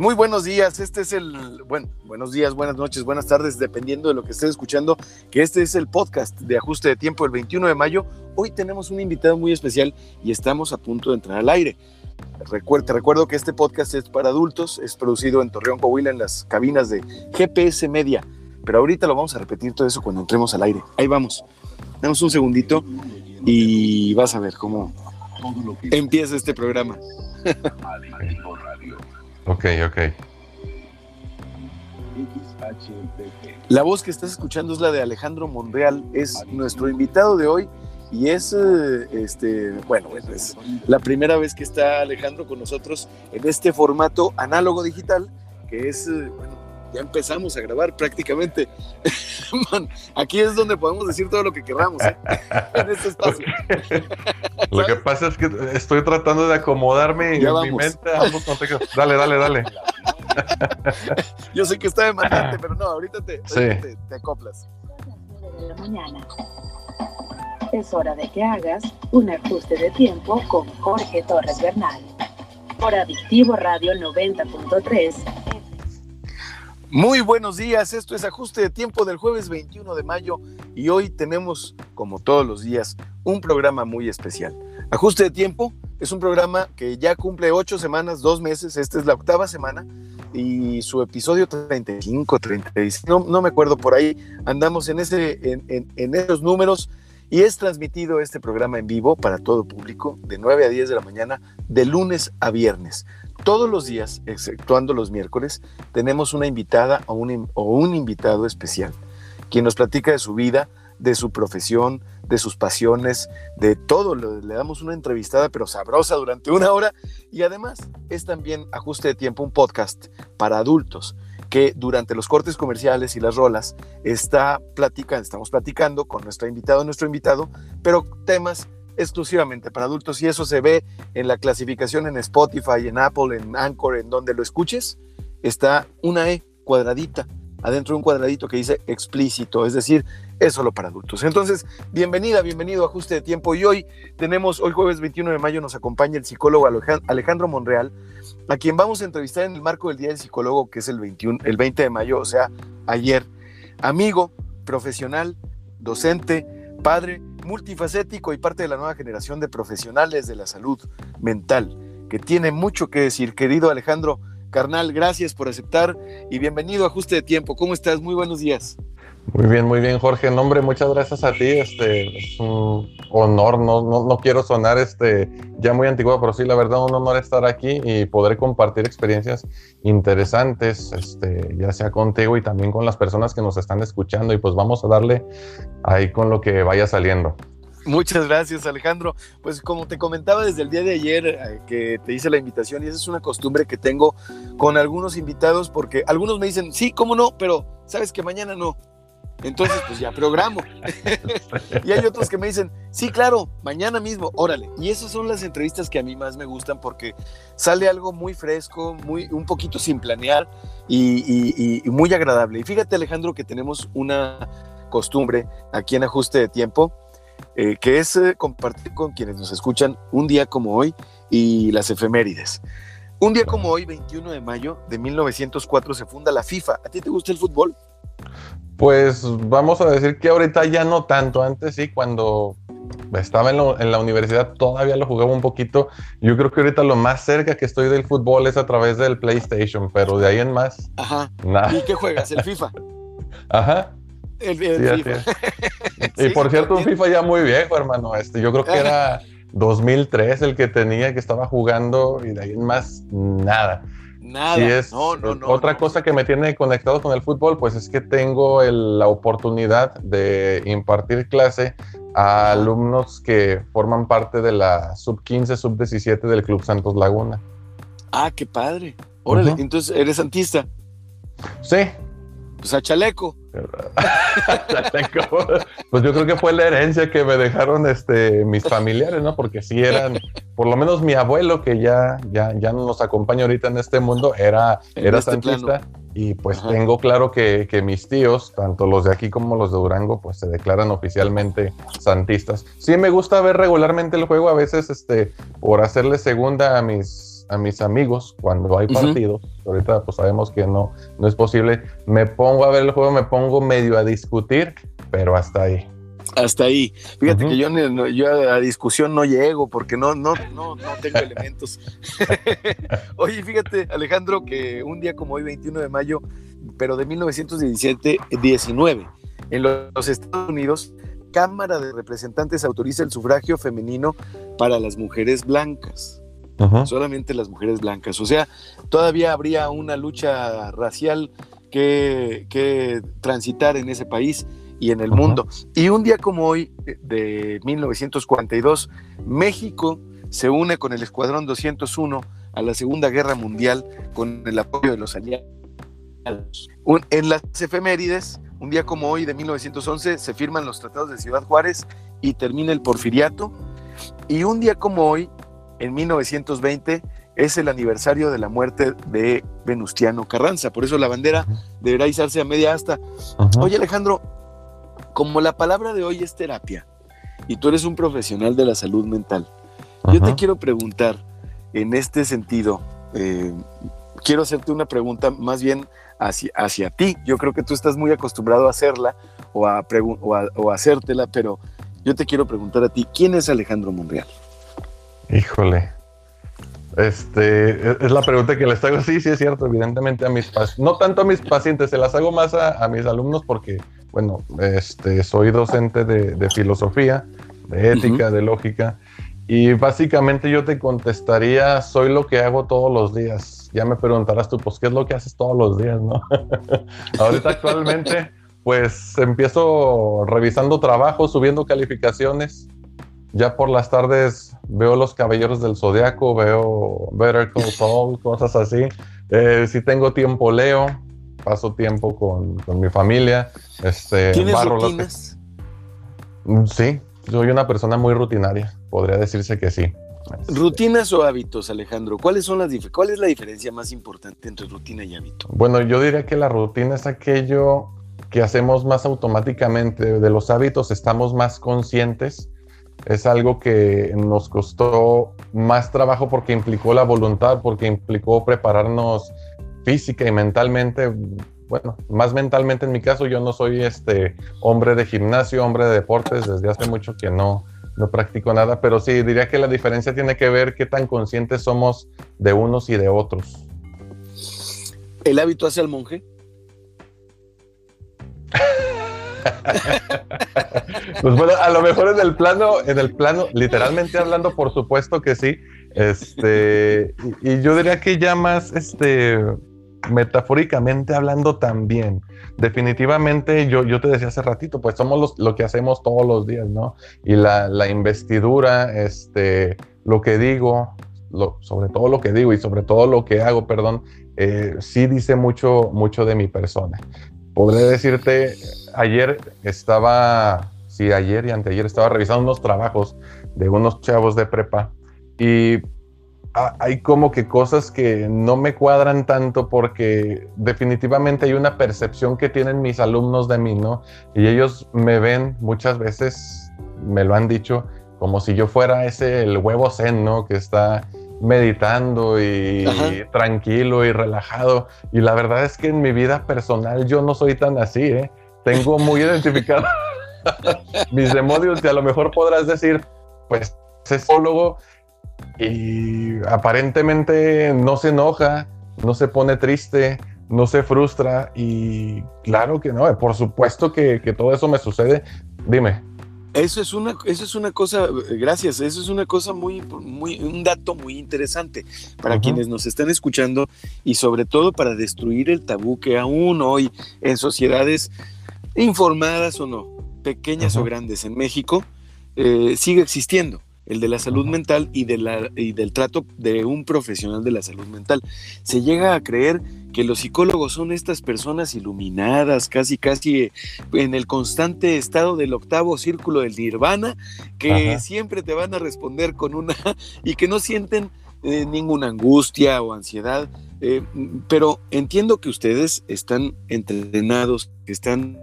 muy buenos días, este es el, bueno, buenos días, buenas noches, buenas tardes, dependiendo de lo que estés escuchando, que este es el podcast de ajuste de tiempo el 21 de mayo. Hoy tenemos un invitado muy especial y estamos a punto de entrar al aire. te recuerdo que este podcast es para adultos, es producido en Torreón, Coahuila, en las cabinas de GPS Media, pero ahorita lo vamos a repetir todo eso cuando entremos al aire. Ahí vamos, damos un segundito y vas a ver cómo empieza este programa. Ok, ok. La voz que estás escuchando es la de Alejandro Monreal, es nuestro invitado de hoy y es, eh, este, bueno, es la primera vez que está Alejandro con nosotros en este formato análogo digital, que es, eh, bueno, ya empezamos a grabar prácticamente. aquí es donde podemos decir todo lo que queramos ¿eh? en este espacio. lo que pasa es que estoy tratando de acomodarme en mi mente. Dale, dale, dale. Yo sé que está demandante, pero no, ahorita te, te, te acoplas. Es hora de que hagas un ajuste de tiempo con Jorge Torres Bernal. Por Adictivo Radio 90.3 muy buenos días, esto es Ajuste de Tiempo del jueves 21 de mayo y hoy tenemos, como todos los días, un programa muy especial. Ajuste de Tiempo es un programa que ya cumple ocho semanas, dos meses, esta es la octava semana y su episodio 35, 36, no, me acuerdo por ahí, andamos en, ese, en esos números y es transmitido este programa en vivo para todo público de 9 a 10 de la mañana, de lunes a viernes. Todos los días, exceptuando los miércoles, tenemos una invitada o un, o invitado especial, quien nos platica de su vida, de su profesión, de sus pasiones, de todo. Le damos una entrevistada, pero sabrosa durante una hora. Y además es también ajuste de tiempo un podcast para adultos que durante los cortes comerciales y las rolas está platicando, estamos platicando con nuestro invitado, nuestro invitado, pero temas exclusivamente para adultos y eso se ve en la clasificación en Spotify, en Apple, en Anchor, en donde lo escuches, está una E cuadradita, adentro de un cuadradito que dice explícito, es decir, es solo para adultos. Entonces, bienvenida, bienvenido a Ajuste de Tiempo y hoy tenemos, hoy jueves 21 de mayo nos acompaña el psicólogo Alejandro Monreal, a quien vamos a entrevistar en el marco del Día del Psicólogo, que es el, 21, el 20 de mayo, o sea, ayer. Amigo, profesional, docente, padre, multifacético y parte de la nueva generación de profesionales de la salud mental, que tiene mucho que decir. Querido Alejandro Carnal, gracias por aceptar y bienvenido a Ajuste de Tiempo. ¿Cómo estás? Muy buenos días. Muy bien, muy bien, Jorge. Nombre, muchas gracias a ti. Este es un honor. No, no, no, quiero sonar este ya muy antiguo, pero sí, la verdad, un honor estar aquí y poder compartir experiencias interesantes, este, ya sea contigo y también con las personas que nos están escuchando. Y pues vamos a darle ahí con lo que vaya saliendo. Muchas gracias, Alejandro. Pues como te comentaba desde el día de ayer eh, que te hice la invitación, y esa es una costumbre que tengo con algunos invitados, porque algunos me dicen, sí, cómo no, pero sabes que mañana no. Entonces, pues ya programo. y hay otros que me dicen, sí, claro, mañana mismo, órale. Y esas son las entrevistas que a mí más me gustan porque sale algo muy fresco, muy, un poquito sin planear y, muy agradable. Y fíjate, Alejandro, que tenemos una costumbre aquí en Ajuste de Tiempo, eh, que es eh, compartir con quienes nos escuchan un día como hoy y las efemérides. Un día como hoy, 21 de mayo de 1904, se funda la FIFA. ¿A ti te gusta el fútbol? Pues vamos a decir que ahorita ya no tanto. Antes sí, cuando estaba en, la universidad todavía lo jugaba un poquito. Yo creo que ahorita lo más cerca que estoy del fútbol es a través del PlayStation, pero de ahí en más. Ajá. Nada. ¿Y qué juegas? ¿El FIFA? Ajá. El, FIFA. y por cierto, un FIFA ya muy viejo, hermano. Este, yo creo que era 2003 el que tenía, que estaba jugando, y de ahí en más, nada. Nada. es otra cosa que me tiene conectado con el fútbol, pues es que tengo la oportunidad de impartir clase a alumnos que forman parte de la sub 15, sub 17 del Club Santos Laguna. Ah, qué padre. Órale, entonces eres santista. Sí. Pues a chaleco. pues yo creo que fue la herencia que me dejaron este, mis familiares, ¿no? Porque sí eran, por lo menos mi abuelo, que ya, ya, ya no nos acompaña ahorita en este mundo, era, era este santista. Y pues tengo claro que, que, mis tíos, tanto los de aquí como los de Durango, pues se declaran oficialmente santistas. Sí me gusta ver regularmente el juego, a veces este, por hacerle segunda a mis a mis amigos cuando hay partidos, ahorita pues sabemos que no, no es posible, me pongo a ver el juego, me pongo medio a discutir, pero hasta ahí. Hasta ahí. Fíjate que yo, yo, a discusión no llego porque no, no, no, no tengo elementos. Oye, fíjate, Alejandro, que un día como hoy, 21 de mayo, pero de 1917, 19, en los Estados Unidos, Cámara de Representantes autoriza el sufragio femenino para las mujeres blancas. Solamente las mujeres blancas. O sea, todavía habría una lucha racial que, que transitar en ese país y en el mundo. Y un día como hoy, de 1942, México se une con el Escuadrón 201 a la Segunda Guerra Mundial con el apoyo de los aliados. en las efemérides, un día como hoy de 1911 se firman los tratados de Ciudad Juárez y termina el porfiriato. Y un día como hoy, en 1920, es el aniversario de la muerte de Venustiano Carranza. Por eso la bandera deberá izarse a media asta. Oye Alejandro, como la palabra de hoy es terapia y tú eres un profesional de la salud mental, yo te quiero preguntar en este sentido, eh, quiero hacerte una pregunta más bien hacia, ti. Yo creo que tú estás muy acostumbrado a hacerla o a, o a, hacértela, pero yo te quiero preguntar a ti, ¿quién es Alejandro Monreal? Híjole. Este, e-, es la pregunta que les hago. Sí, sí, es cierto, evidentemente a mis pacientes, no tanto a mis pacientes, se las hago más a, mis alumnos porque, bueno, este, soy docente de, filosofía, de ética, de lógica, y básicamente yo te contestaría, soy lo que hago todos los días. Ya me preguntarás tú, pues, ¿qué es lo que haces todos los días, no? Ahorita actualmente, pues, empiezo revisando trabajos, subiendo calificaciones. Ya por las tardes veo Los Caballeros del Zodiaco, veo Better Call Saul, cosas así. Eh, si tengo tiempo, leo. Paso tiempo con, mi familia. Este, ¿Tienes rutinas? Mm, sí, soy una persona muy rutinaria, podría decirse que sí. ¿Rutinas o hábitos, Alejandro? ¿Cuáles son las ¿Cuál es la diferencia más importante entre rutina y hábito? Bueno, yo diría que la rutina es aquello que hacemos más automáticamente. De los hábitos estamos más conscientes. Es algo que nos costó más trabajo porque implicó la voluntad, porque implicó prepararnos física y mentalmente bueno, más mentalmente en mi caso, yo no soy este hombre de gimnasio, hombre de deportes, desde hace mucho que no, no practico nada, pero sí, diría que la diferencia tiene que ver qué tan conscientes somos de unos y de otros. ¿El hábito hace al monje? pues bueno, a lo mejor en el plano, en el plano, literalmente hablando, por supuesto que sí. Este, y, yo diría que ya más, este, metafóricamente hablando también. Definitivamente, yo, yo te decía hace ratito, pues somos lo que hacemos todos los días, ¿no? Y la, investidura, este, lo que digo, sobre todo lo que digo y sobre todo lo que hago, perdón, eh, sí dice mucho, mucho de mi persona. Podré decirte, ayer estaba, sí, ayer y anteayer estaba revisando unos trabajos de unos chavos de prepa y hay como que cosas que no me cuadran tanto porque definitivamente hay una percepción que tienen mis alumnos de mí, ¿no? Y ellos me ven muchas veces, me lo han dicho, como si yo fuera ese, el huevo zen, ¿no? Que está meditando y, tranquilo y relajado. Y la verdad es que en mi vida personal yo no soy tan así, ¿eh? Tengo muy identificado mis demonios y a lo mejor podrás decir, pues, es psicólogo y aparentemente no se enoja, no se pone triste, no se frustra y claro que no, por supuesto que, todo eso me sucede. Dime. Eso es una, eso es una cosa, gracias, eso es una cosa muy, muy, un dato muy interesante para quienes nos están escuchando y sobre todo para destruir el tabú que aún hoy en sociedades informadas o no, pequeñas o grandes en México, eh, sigue existiendo el de la salud mental y, de la, y del trato de un profesional de la salud mental. Se llega a creer que los psicólogos son estas personas iluminadas, casi, casi eh, en el constante estado del octavo círculo del nirvana, que siempre te van a responder con una y que no sienten eh, ninguna angustia o ansiedad. Eh, pero entiendo que ustedes están entrenados, que están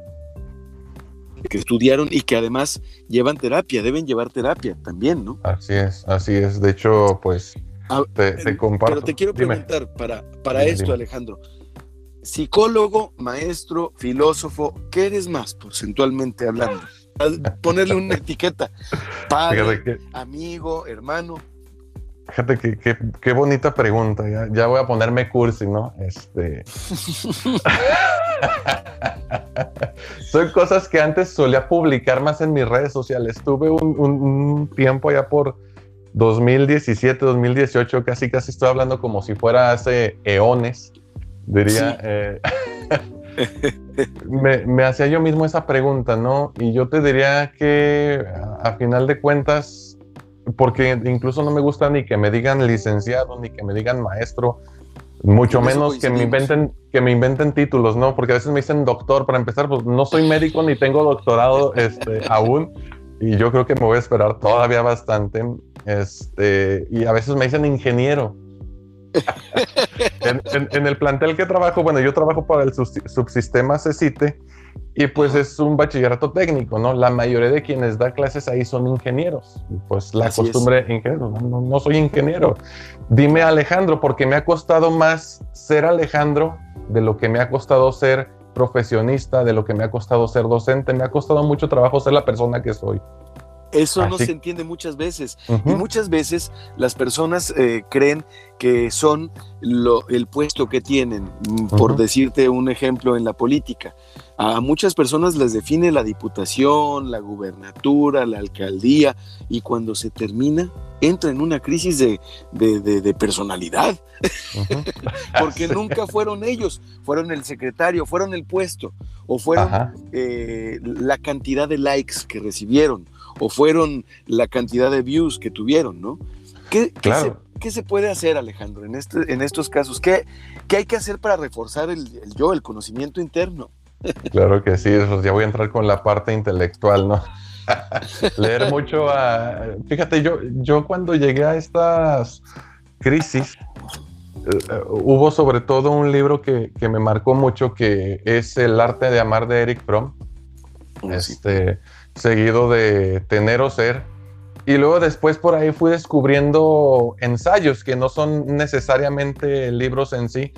que estudiaron y que además llevan terapia, deben llevar terapia también, ¿no? Así es, así es. De hecho, pues te, comparto. Pero te quiero preguntar, para, para esto, Alejandro, psicólogo, maestro, filósofo, ¿qué eres más porcentualmente hablando? Ponerle una etiqueta, padre, amigo, hermano. Fíjate que, qué bonita pregunta. Ya, voy a ponerme cursi, ¿no? Este. Son cosas que antes solía publicar más en mis redes sociales. Tuve un, tiempo allá por 2017, 2018, casi casi estoy hablando como si fuera hace eones, diría. Eh, me, me hacía yo mismo esa pregunta, ¿no? Y yo te diría que a final de cuentas porque incluso no me gusta ni que me digan licenciado, ni que me digan maestro, mucho menos que me inventen que me inventen títulos, ¿no? Porque a veces me dicen doctor, para empezar, pues no soy médico ni tengo doctorado este, aún, y yo creo que me voy a esperar todavía bastante, este, y a veces me dicen ingeniero. en, el plantel que trabajo, bueno, yo trabajo para el subsistema CECITE, y pues es un bachillerato técnico, ¿no? La mayoría de quienes da clases ahí son ingenieros. Pues la costumbre, ingeniero, no, no, soy ingeniero. Dime Alejandro, porque me ha costado más ser Alejandro de lo que me ha costado ser profesionista, de lo que me ha costado ser docente. Me ha costado mucho trabajo ser la persona que soy. Eso no se entiende muchas veces. Y muchas veces las personas eh, creen que son lo, el puesto que tienen, mm, por decirte un ejemplo en la política. A muchas personas les define la diputación, la gubernatura, la alcaldía, y cuando se termina, entra en una crisis de, personalidad, porque nunca fueron ellos, fueron el secretario, fueron el puesto, o fueron eh, la cantidad de likes que recibieron o fueron la cantidad de views que tuvieron, ¿no? ¿Qué, ¿qué, se, puede hacer, Alejandro, en, este, en estos casos? ¿Qué, ¿Qué, hay que hacer para reforzar el, yo, el conocimiento interno? Claro que sí, pues ya voy a entrar con la parte intelectual, ¿no? Leer mucho a... Fíjate, yo, yo cuando llegué a estas crisis, eh, hubo sobre todo un libro que, que, me marcó mucho, que es El arte de amar de Eric Fromm. Oh, este, seguido de Tener o Ser. Y luego después por ahí fui descubriendo ensayos que no son necesariamente libros en sí,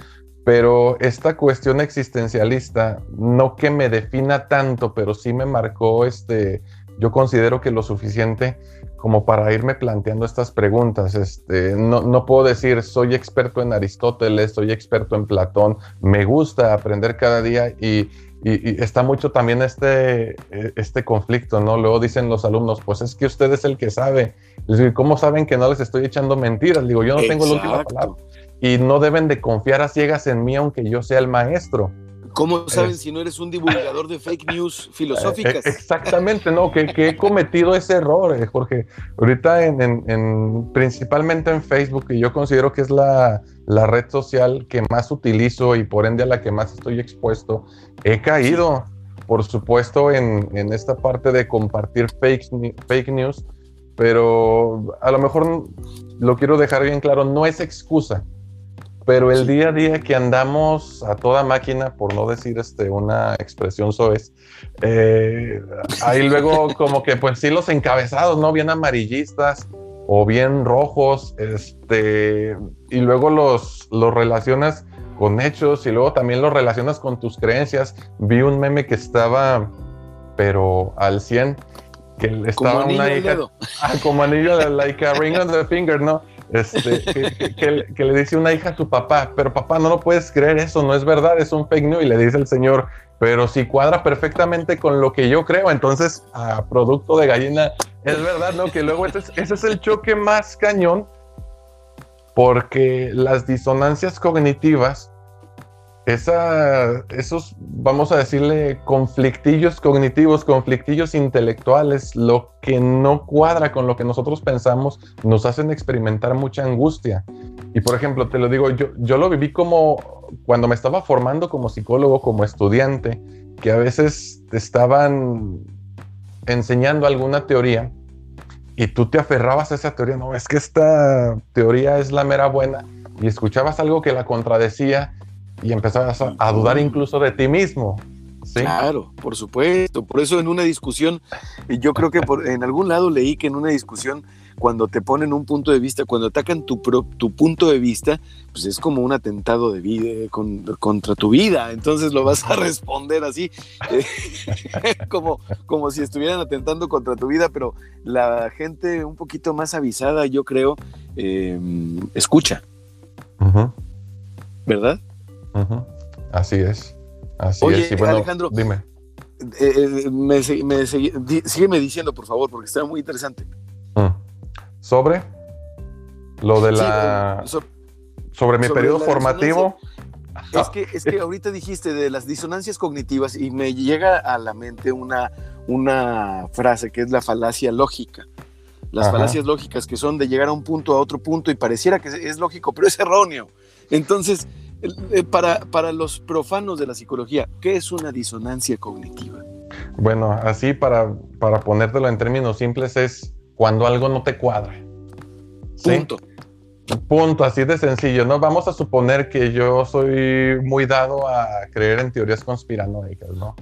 pero esta cuestión existencialista, no que me defina tanto, pero sí me marcó, este, yo considero que lo suficiente como para irme planteando estas preguntas. Este, no, no puedo decir soy experto en Aristóteles, soy experto en Platón, me gusta aprender cada día y y, está mucho también este, e, este conflicto, ¿no? Luego dicen los alumnos, pues es que usted es el que sabe. Les digo, ¿cómo saben que no les estoy echando mentiras? digo, yo no tengo la última palabra. Y no deben de confiar a ciegas en mí, aunque yo sea el maestro. ¿Cómo saben si no eres un divulgador de fake news filosóficas? Eh, exactamente, no, que, he cometido ese error, eh, Jorge. Ahorita en, principalmente en Facebook, que yo considero que es la, red social que más utilizo y por ende a la que más estoy expuesto, he caído, por supuesto, en, esta parte de compartir fake, fake news, pero a lo mejor lo quiero dejar bien claro, no es excusa pero el día a día que andamos a toda máquina, por no decir este, una expresión soez, eh, ahí luego como que pues sí los encabezados, ¿no? Bien amarillistas o bien rojos, este, y luego los, los relacionas con hechos y luego también los relacionas con tus creencias. Vi un meme que estaba, pero al 100, que estaba una hija, ah, como anillo, like a ring on the finger, ¿no? Este, que, le dice una hija a su papá, pero papá, no lo puedes creer, eso no es verdad, es un fake news. Y le dice el señor, pero si cuadra perfectamente con lo que yo creo, entonces, a producto de gallina, es verdad, ¿no? Que luego ese es el choque más cañón, porque las disonancias cognitivas esos, vamos a decirle, conflictillos cognitivos, conflictillos intelectuales, lo que no cuadra con lo que nosotros pensamos, nos hacen experimentar mucha angustia. Y por ejemplo, te lo digo, yo, yo lo viví como cuando me estaba formando como psicólogo, como estudiante, que a veces te estaban enseñando alguna teoría y tú te aferrabas a esa teoría, no, es que esta teoría es la mera buena, y escuchabas algo que la contradecía y empezabas a, dudar incluso de ti mismo. Claro, por supuesto. Por eso en una discusión, yo creo que en algún lado leí que en una discusión, cuando te ponen un punto de vista, cuando atacan tu, tu punto de vista, pues es como un atentado de vida contra tu vida. Entonces lo vas a responder así, eh, como, como si estuvieran atentando contra tu vida, pero la gente un poquito más avisada, yo creo, em, escucha. ¿Verdad? Así es. Así es. Y Alejandro, dime. Eh, eh, me, sígueme diciendo, por favor, porque está muy interesante. Mm. ¿Sobre? Lo de la... sobre mi periodo formativo. Es que, es que ahorita dijiste de las disonancias cognitivas y me llega a la mente una, una frase que es la falacia lógica. Las falacias lógicas que son de llegar a un punto a otro punto y pareciera que es lógico, pero es erróneo. Entonces, eh, para, para los profanos de la psicología, ¿qué es una disonancia cognitiva? Bueno, así para, para ponértelo en términos simples es cuando algo no te cuadra. Punto. Punto, así de sencillo, ¿no? Vamos a suponer que yo soy muy dado a creer en teorías conspiranoicas, ¿no?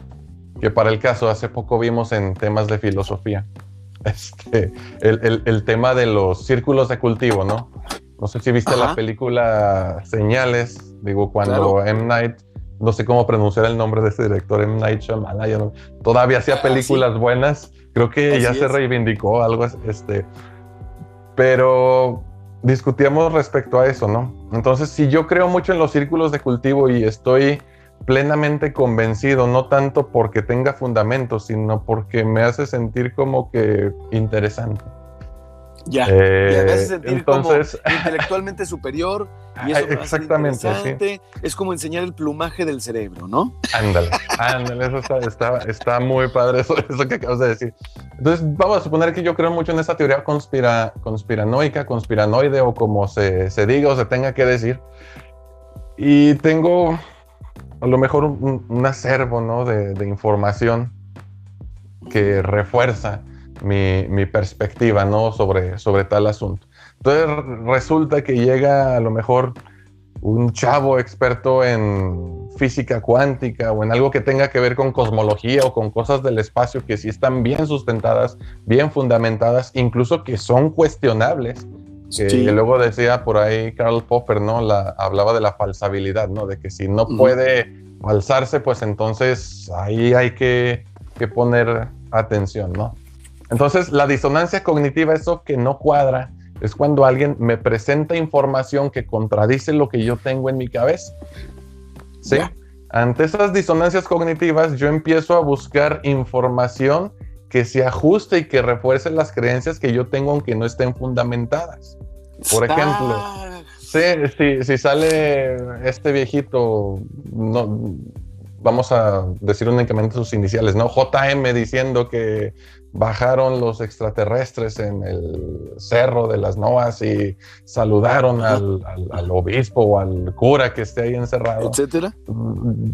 Que para el caso, hace poco vimos en temas de filosofía, este, el, tema de los círculos de cultivo, ¿no? No sé si viste la película Señales, digo, cuando M. Night, no sé cómo pronunciar el nombre de ese director, M. Night Shyamalan, todavía hacía ah, películas buenas, creo que ya se reivindicó algo, este, pero discutíamos respecto a eso, ¿no? Entonces, si yo creo mucho en los círculos de cultivo y estoy plenamente convencido, no tanto porque tenga fundamentos, sino porque me hace sentir como que interesante. Ya, eh, me hace sentir entonces, como intelectualmente superior y eso exactamente, Es como enseñar el plumaje del cerebro, ¿no? Ándale, ándale, eso está, está, muy padre eso, eso, que acabas de decir. Entonces, vamos a suponer que yo creo mucho en esa teoría conspira, conspiranoica, conspiranoide o como se, se, diga o se tenga que decir. Y tengo a lo mejor un, acervo ¿no? de, de información que refuerza mi, perspectiva, ¿no? Sobre, sobre tal asunto. Entonces resulta que llega a lo mejor un chavo experto en física cuántica o en algo que tenga que ver con cosmología o con cosas del espacio que sí están bien sustentadas, bien fundamentadas, incluso que son cuestionables. Que, luego decía por ahí Karl Popper, ¿no? La, hablaba de la falsabilidad, ¿no? De que si no puede falsarse, pues entonces ahí hay que, que poner atención, ¿no? Entonces, la disonancia cognitiva, eso que no cuadra, es cuando alguien me presenta información que contradice lo que yo tengo en mi cabeza. ¿Sí? Ante esas disonancias cognitivas, yo empiezo a buscar información que se ajuste y que refuerce las creencias que yo tengo aunque no estén fundamentadas. Por ejemplo, si, si, sale este viejito, no, vamos a decir únicamente sus iniciales, ¿no? JM diciendo que bajaron los extraterrestres en el cerro de las Noas y saludaron al, obispo o al cura que esté ahí encerrado. Etcétera. Mm,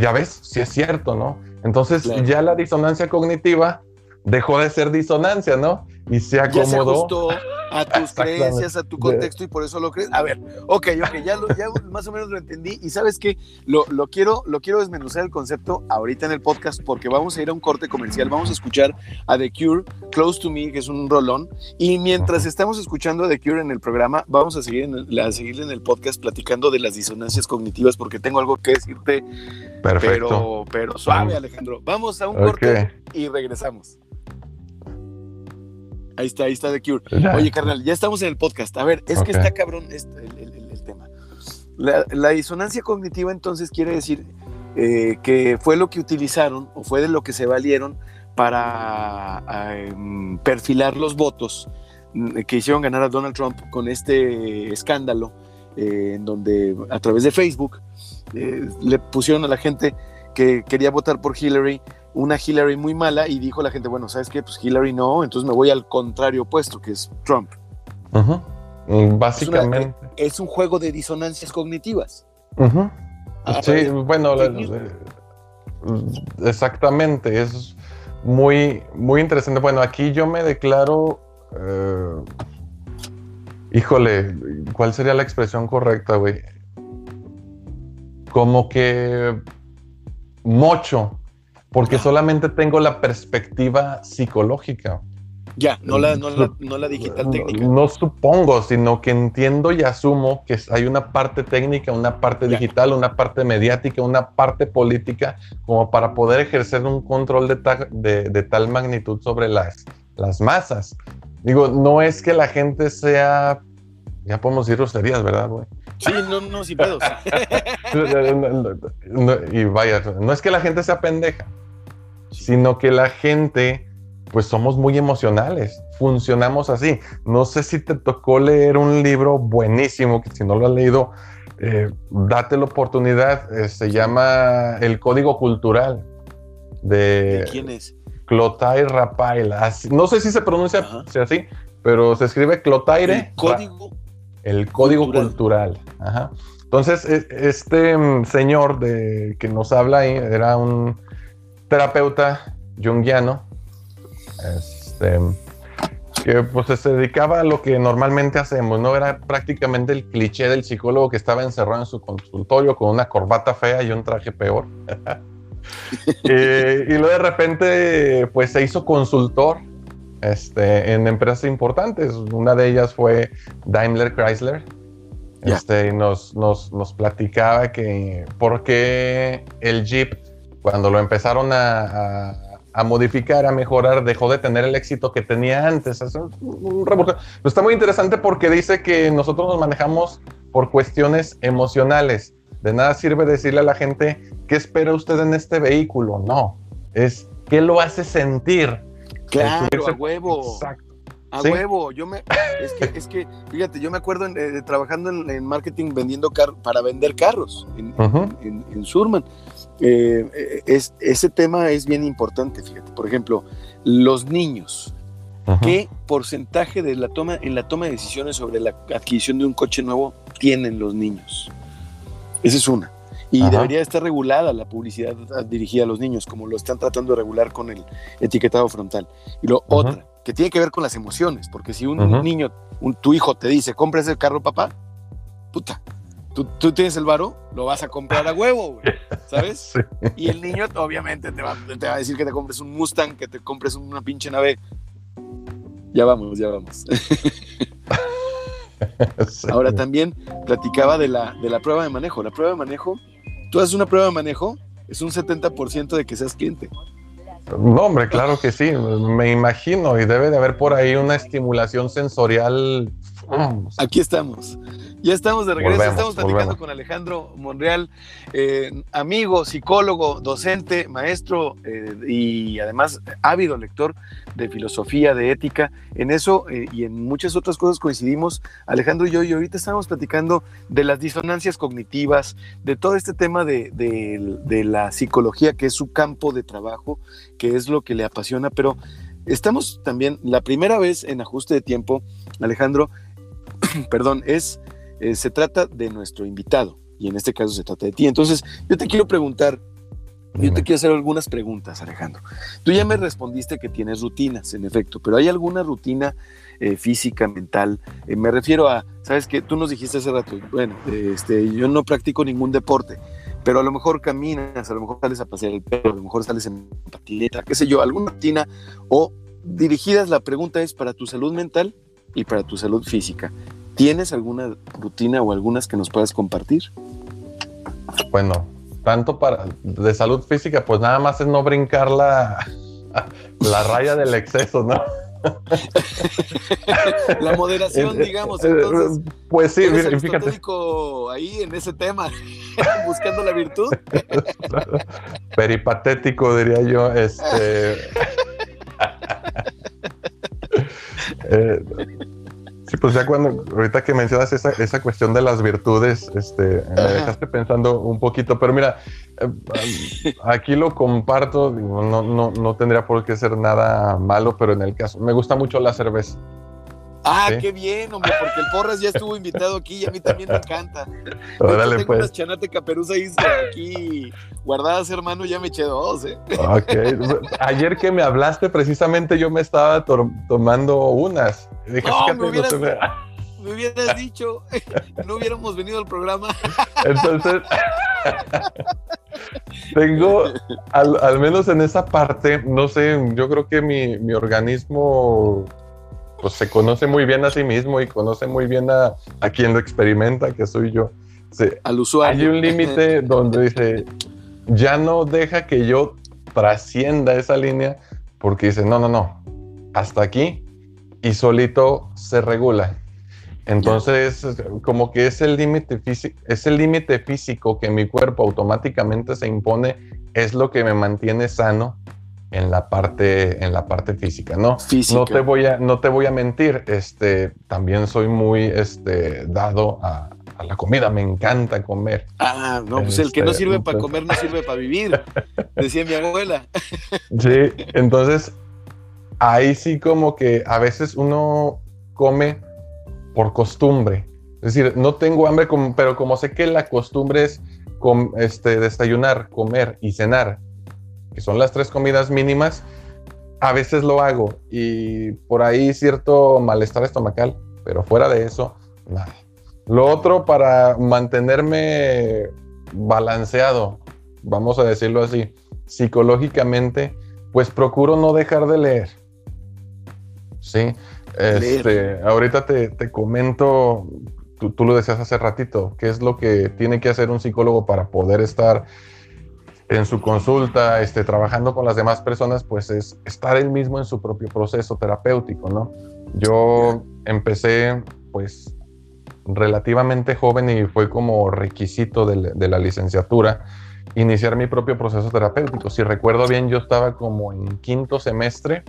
ya ves, sí es cierto, ¿no? Entonces ya la disonancia cognitiva dejó de ser disonancia, ¿no? Y se acomodó a tus creencias, a tu contexto y por eso lo crees. A ver, ok, ok, ya, más o menos lo entendí y sabes que lo, lo, quiero, lo quiero desmenuzar el concepto ahorita en el podcast porque vamos a ir a un corte comercial, vamos a escuchar a The Cure, Close to Me, que es un rolón, y mientras estamos escuchando a The Cure en el programa, vamos a seguir en a seguirle en el podcast platicando de las disonancias cognitivas porque tengo algo que decirte, Perfecto. pero, pero suave Alejandro. Vamos a un corte y regresamos. Ahí está, ahí está The Cure. Oye, carnal, ya estamos en el podcast. A ver, es que está cabrón este, el, tema. La, disonancia cognitiva entonces quiere decir eh, que fue lo que utilizaron o fue de lo que se valieron para em, perfilar los votos mm, que hicieron ganar a Donald Trump con este escándalo eh, en donde a través de Facebook eh, le pusieron a la gente que quería votar por Hillary una Hillary muy mala y dijo la gente, bueno, ¿sabes qué? Pues Hillary no, entonces me voy al contrario opuesto, que es Trump. Básicamente. Es, un juego de disonancias cognitivas. Sí, bueno, exactamente, es muy, muy interesante. Bueno, aquí yo me declaro, eh, híjole, ¿cuál sería la expresión correcta, güey? Como que mocho porque solamente tengo la perspectiva psicológica. Ya, no la, no la, no la digital técnica. No, supongo, sino que entiendo y asumo que hay una parte técnica, una parte digital, una parte mediática, una parte política, como para poder ejercer un control de, de, tal magnitud sobre las, las masas. Digo, no es que la gente sea, ya podemos decir groserías, ¿verdad, güey? Sí, no, no, sin pedos. y vaya, no es que la gente sea pendeja, sino que la gente pues somos muy emocionales, funcionamos así. No sé si te tocó leer un libro buenísimo, que si no lo has leído, eh, date la oportunidad, eh, se llama El Código Cultural. De, quién es? Clotaire Rapail. no sé si se pronuncia así, pero se escribe Clotaire. El Código, el código Cultural. Entonces, e, este mm, señor de, que nos habla ahí era un terapeuta junguiano este, que pues se dedicaba a lo que normalmente hacemos, ¿no? Era prácticamente el cliché del psicólogo que estaba encerrado en su consultorio con una corbata fea y un traje peor. y, luego de repente pues se hizo consultor este, en empresas importantes. Una de ellas fue Daimler Chrysler. Este, y nos, nos, nos platicaba que por qué el Jeep, cuando lo empezaron a a modificar, a mejorar, dejó de tener el éxito que tenía antes. Es un, está muy interesante porque dice que nosotros nos manejamos por cuestiones emocionales. De nada sirve decirle a la gente, ¿qué espera usted en este vehículo? No, es ¿qué lo hace sentir? Claro, a huevo. Exacto. A huevo, yo me, es que, es que, fíjate, yo me acuerdo eh, trabajando en, marketing vendiendo car para vender carros en, en Surman. Eh, eh, es, ese tema es bien importante, fíjate. Por ejemplo, los niños. ¿Qué porcentaje de la toma, en la toma de decisiones sobre la adquisición de un coche nuevo tienen los niños? Esa es una. Y debería estar regulada la publicidad dirigida a los niños, como lo están tratando de regular con el etiquetado frontal. Y lo otra, que tiene que ver con las emociones, porque si un niño, un, tu hijo te dice, compra ese carro, papá, puta, Tú, tienes el varo, lo vas a comprar a huevo, ¿sabes? Y el niño obviamente te va, a decir que te compres un Mustang, que te compres una pinche nave. Ya vamos, ya vamos. Ahora también platicaba de la, de la prueba de manejo. La prueba de manejo, tú haces una prueba de manejo, es un 70% de que seas cliente. No, hombre, claro que sí, me imagino, y debe de haber por ahí una estimulación sensorial. Aquí estamos. Ya estamos de regreso, estamos platicando con Alejandro Monreal, eh, amigo, psicólogo, docente, maestro eh, y además ávido lector de filosofía, de ética. En eso eh, y en muchas otras cosas coincidimos, Alejandro y yo, y ahorita estamos platicando de las disonancias cognitivas, de todo este tema de, de la psicología, que es su campo de trabajo, que es lo que le apasiona, pero estamos también, la primera vez en ajuste de tiempo, Alejandro, perdón, es eh, se trata de nuestro invitado y en este caso se trata de ti. Entonces, yo te quiero preguntar, yo te quiero hacer algunas preguntas, Alejandro. Tú ya me respondiste que tienes rutinas, en efecto, pero ¿hay alguna rutina eh, física, mental? Eh, me refiero a, ¿sabes qué? Tú nos dijiste hace rato, bueno, este, yo no practico ningún deporte, pero a lo mejor caminas, a lo mejor sales a pasear el perro, a lo mejor sales en patineta, qué sé yo, alguna rutina o dirigidas, la pregunta es para tu salud mental y para tu salud física. ¿Tienes alguna rutina o algunas que nos puedas compartir? Bueno, tanto para de salud física, pues nada más es no brincar la, la raya del exceso, ¿no? la moderación, digamos, entonces. Pues sí, ¿eres fíjate. ahí en ese tema, buscando la virtud. Peripatético, diría yo. Este. eh, Sí, pues ya cuando, ahorita que mencionas esa, esa cuestión de las virtudes, este, me dejaste pensando un poquito, pero mira, eh, aquí lo comparto, no, no, no tendría por qué ser nada malo, pero en el caso, me gusta mucho la cerveza. Ah, qué bien, hombre, porque el Porras ya estuvo invitado aquí y a mí también me encanta. Órale, tengo pues. unas chanate caperuza aquí guardadas, hermano, ya me eché dos, ¿eh? Ok. Ayer que me hablaste, precisamente yo me estaba tomando unas. dije, no, me hubieras, me... hubieras dicho, no hubiéramos venido al programa. Entonces, Tengo, al, menos en esa parte, no sé, yo creo que mi, organismo pues se conoce muy bien a sí mismo y conoce muy bien a, quien lo experimenta, que soy yo. al usuario. Hay un límite donde dice, ya no deja que yo trascienda esa línea porque dice, no, no, no, hasta aquí y solito se regula. Entonces, como que es el límite físico, es el límite físico que mi cuerpo automáticamente se impone, es lo que me mantiene sano en la parte, en la parte física, ¿no? No te voy a, no te voy a mentir, este, también soy muy, este, dado a, la comida, me encanta comer. Ah, no, pues el que no este, sirve para comer no sirve para vivir, decía mi abuela. sí, entonces ahí sí como que a veces uno come por costumbre. Es decir, no tengo hambre, pero como sé que la costumbre es este, desayunar, comer y cenar, que son las tres comidas mínimas, a veces lo hago y por ahí cierto malestar estomacal, pero fuera de eso, nada. Lo otro para mantenerme balanceado, vamos a decirlo así, psicológicamente, pues procuro no dejar de leer. Sí, este, ahorita te, comento, tú, lo decías hace ratito, qué es lo que tiene que hacer un psicólogo para poder estar en su consulta, este, trabajando con las demás personas, pues es estar él mismo en su propio proceso terapéutico, ¿no? Yo empecé, pues, relativamente joven y fue como requisito de, de la licenciatura iniciar mi propio proceso terapéutico. Si recuerdo bien, yo estaba como en quinto semestre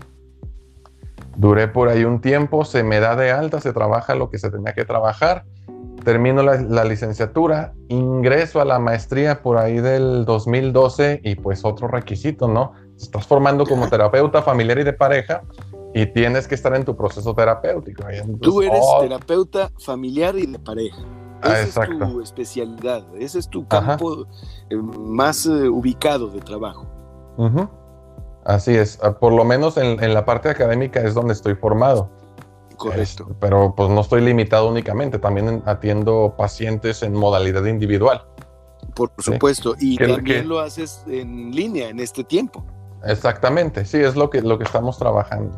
Duré por ahí un tiempo, se me da de alta, se trabaja lo que se tenía que trabajar, termino la, licenciatura, ingreso a la maestría por ahí del 2012 y pues otro requisito, ¿no? Estás formando como terapeuta familiar y de pareja y tienes que estar en tu proceso terapéutico. Tú eres oh. terapeuta familiar y de pareja. Ah, Esa es tu especialidad, ese es tu campo eh, más eh, ubicado de trabajo. Así es, ah, por lo menos en, la parte académica es donde estoy formado. Correcto. pero pues no estoy limitado únicamente, también atiendo pacientes en modalidad individual. Por supuesto, y también lo haces en línea en este tiempo. Exactamente, sí, es lo que, lo que estamos trabajando.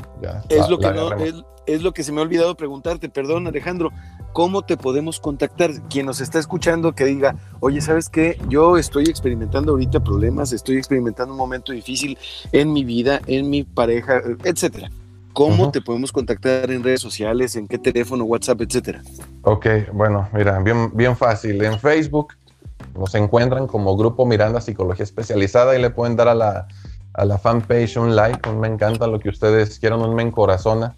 es, lo que es, lo que se me ha olvidado preguntarte, perdón Alejandro, ¿cómo te podemos contactar? Quien nos está escuchando que diga, oye, ¿sabes qué? Yo estoy experimentando ahorita problemas, estoy experimentando un momento difícil en mi vida, en mi pareja, etcétera. ¿Cómo te podemos contactar en redes sociales, en qué teléfono, WhatsApp, etcétera? Ok, bueno, mira, bien, bien fácil. En Facebook nos encuentran como Grupo Miranda Psicología Especializada y le pueden dar a la a la fanpage un like, un me encanta lo que ustedes quieran, un me encorazona.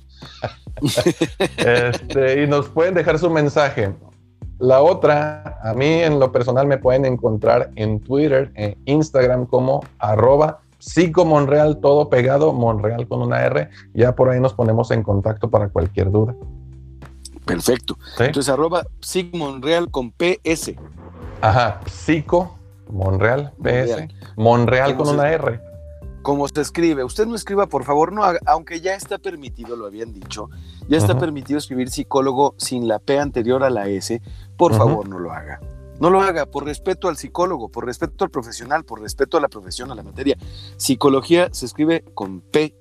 este, y nos pueden dejar su mensaje. La otra, a mí en lo personal me pueden encontrar en Twitter, en Instagram como arroba psicomonreal, todo pegado, Monreal con una R. Ya por ahí nos ponemos en contacto para cualquier duda. Perfecto. Entonces arroba psicomonreal con PS. Ajá, psico, Monreal, PS. Monreal con una R como se escribe. Usted no escriba, por favor, no aunque ya está permitido, lo habían dicho, ya está permitido escribir psicólogo sin la P anterior a la S, por favor no lo haga. No lo haga por respeto al psicólogo, por respeto al profesional, por respeto a la profesión, a la materia. Psicología se escribe con P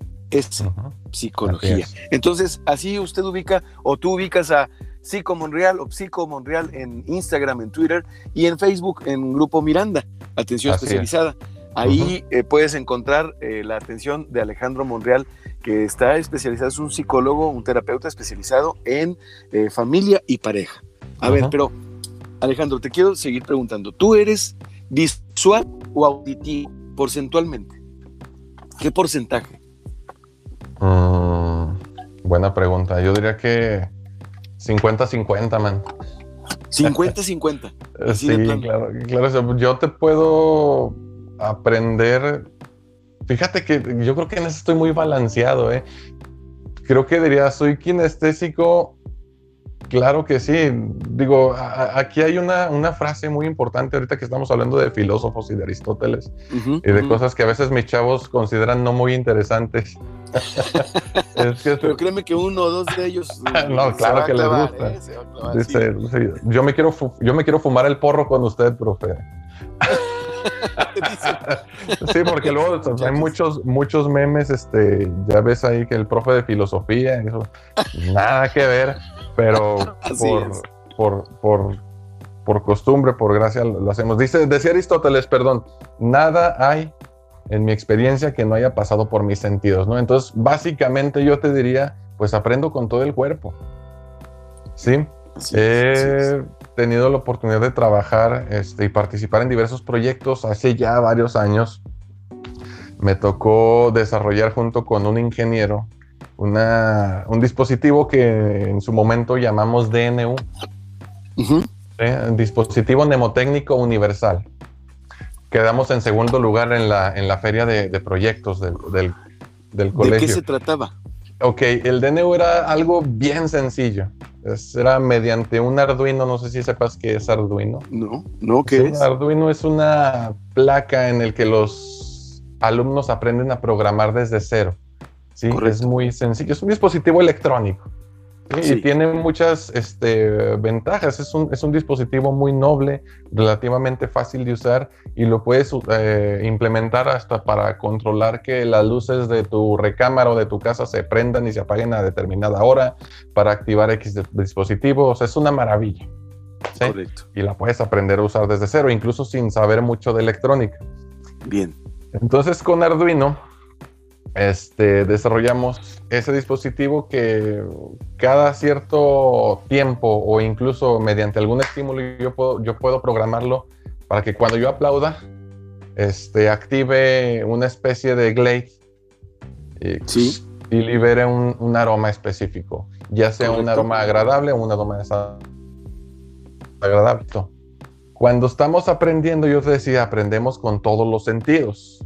psicología. Entonces, así usted ubica o tú ubicas a Psico Monreal o Psico Monreal en Instagram, en Twitter y en Facebook en Grupo Miranda, atención especializada. Ahí eh, puedes encontrar eh, la atención de Alejandro Monreal, que está especializado, es un psicólogo, un terapeuta especializado en eh, familia y pareja. A ver, pero Alejandro, te quiero seguir preguntando, ¿tú eres visual o auditivo porcentualmente? ¿Qué porcentaje? Mm, buena pregunta. Yo diría que 50-50, man. 50-50. sí, claro, claro. Yo te puedo aprender. Fíjate que yo creo que en eso estoy muy balanceado, ¿eh? Creo que diría, soy kinestésico. Claro que sí. Digo, aquí hay una, una, frase muy importante ahorita que estamos hablando de filósofos y de Aristóteles y de cosas que a veces mis chavos consideran no muy interesantes. Pero créeme que uno o dos de ellos. no, claro que les gusta. ¿eh? yo, me quiero yo me quiero fumar el porro con usted, profe. sí, porque luego hay muchos, muchos memes, este, ya ves ahí que el profe de filosofía, eso, nada que ver, pero por, por, por, costumbre, por gracia lo hacemos. Dice, decía Aristóteles, perdón, nada hay en mi experiencia que no haya pasado por mis sentidos, ¿no? Entonces, básicamente yo te diría, pues aprendo con todo el cuerpo. ¿Sí? He tenido la oportunidad de trabajar este, y participar en diversos proyectos hace ya varios años. Me tocó desarrollar junto con un ingeniero una, un dispositivo que en su momento llamamos DNU, dispositivo mnemotécnico universal. Quedamos en segundo lugar en la, en la feria de, proyectos del, del, colegio. ¿De qué se trataba? Ok, el DNU era algo bien sencillo. era mediante un Arduino, no sé si sepas qué es Arduino. No, no, ¿qué es? Arduino es una placa en el que los alumnos aprenden a programar desde cero. Sí, es muy sencillo. Es un dispositivo electrónico. Y tiene muchas este, ventajas. Es un, es un, dispositivo muy noble, relativamente fácil de usar y lo puedes eh, implementar hasta para controlar que las luces de tu recámara o de tu casa se prendan y se apaguen a determinada hora, para activar X dispositivos. es una maravilla. Correcto. Y la puedes aprender a usar desde cero, incluso sin saber mucho de electrónica. Bien. Entonces con Arduino este, desarrollamos ese dispositivo que cada cierto tiempo o incluso mediante algún estímulo yo puedo, yo puedo programarlo para que cuando yo aplauda, este, active una especie de glade y, y libere un, aroma específico, ya sea un aroma agradable o un aroma desagradable. Cuando estamos aprendiendo, yo te decía, aprendemos con todos los sentidos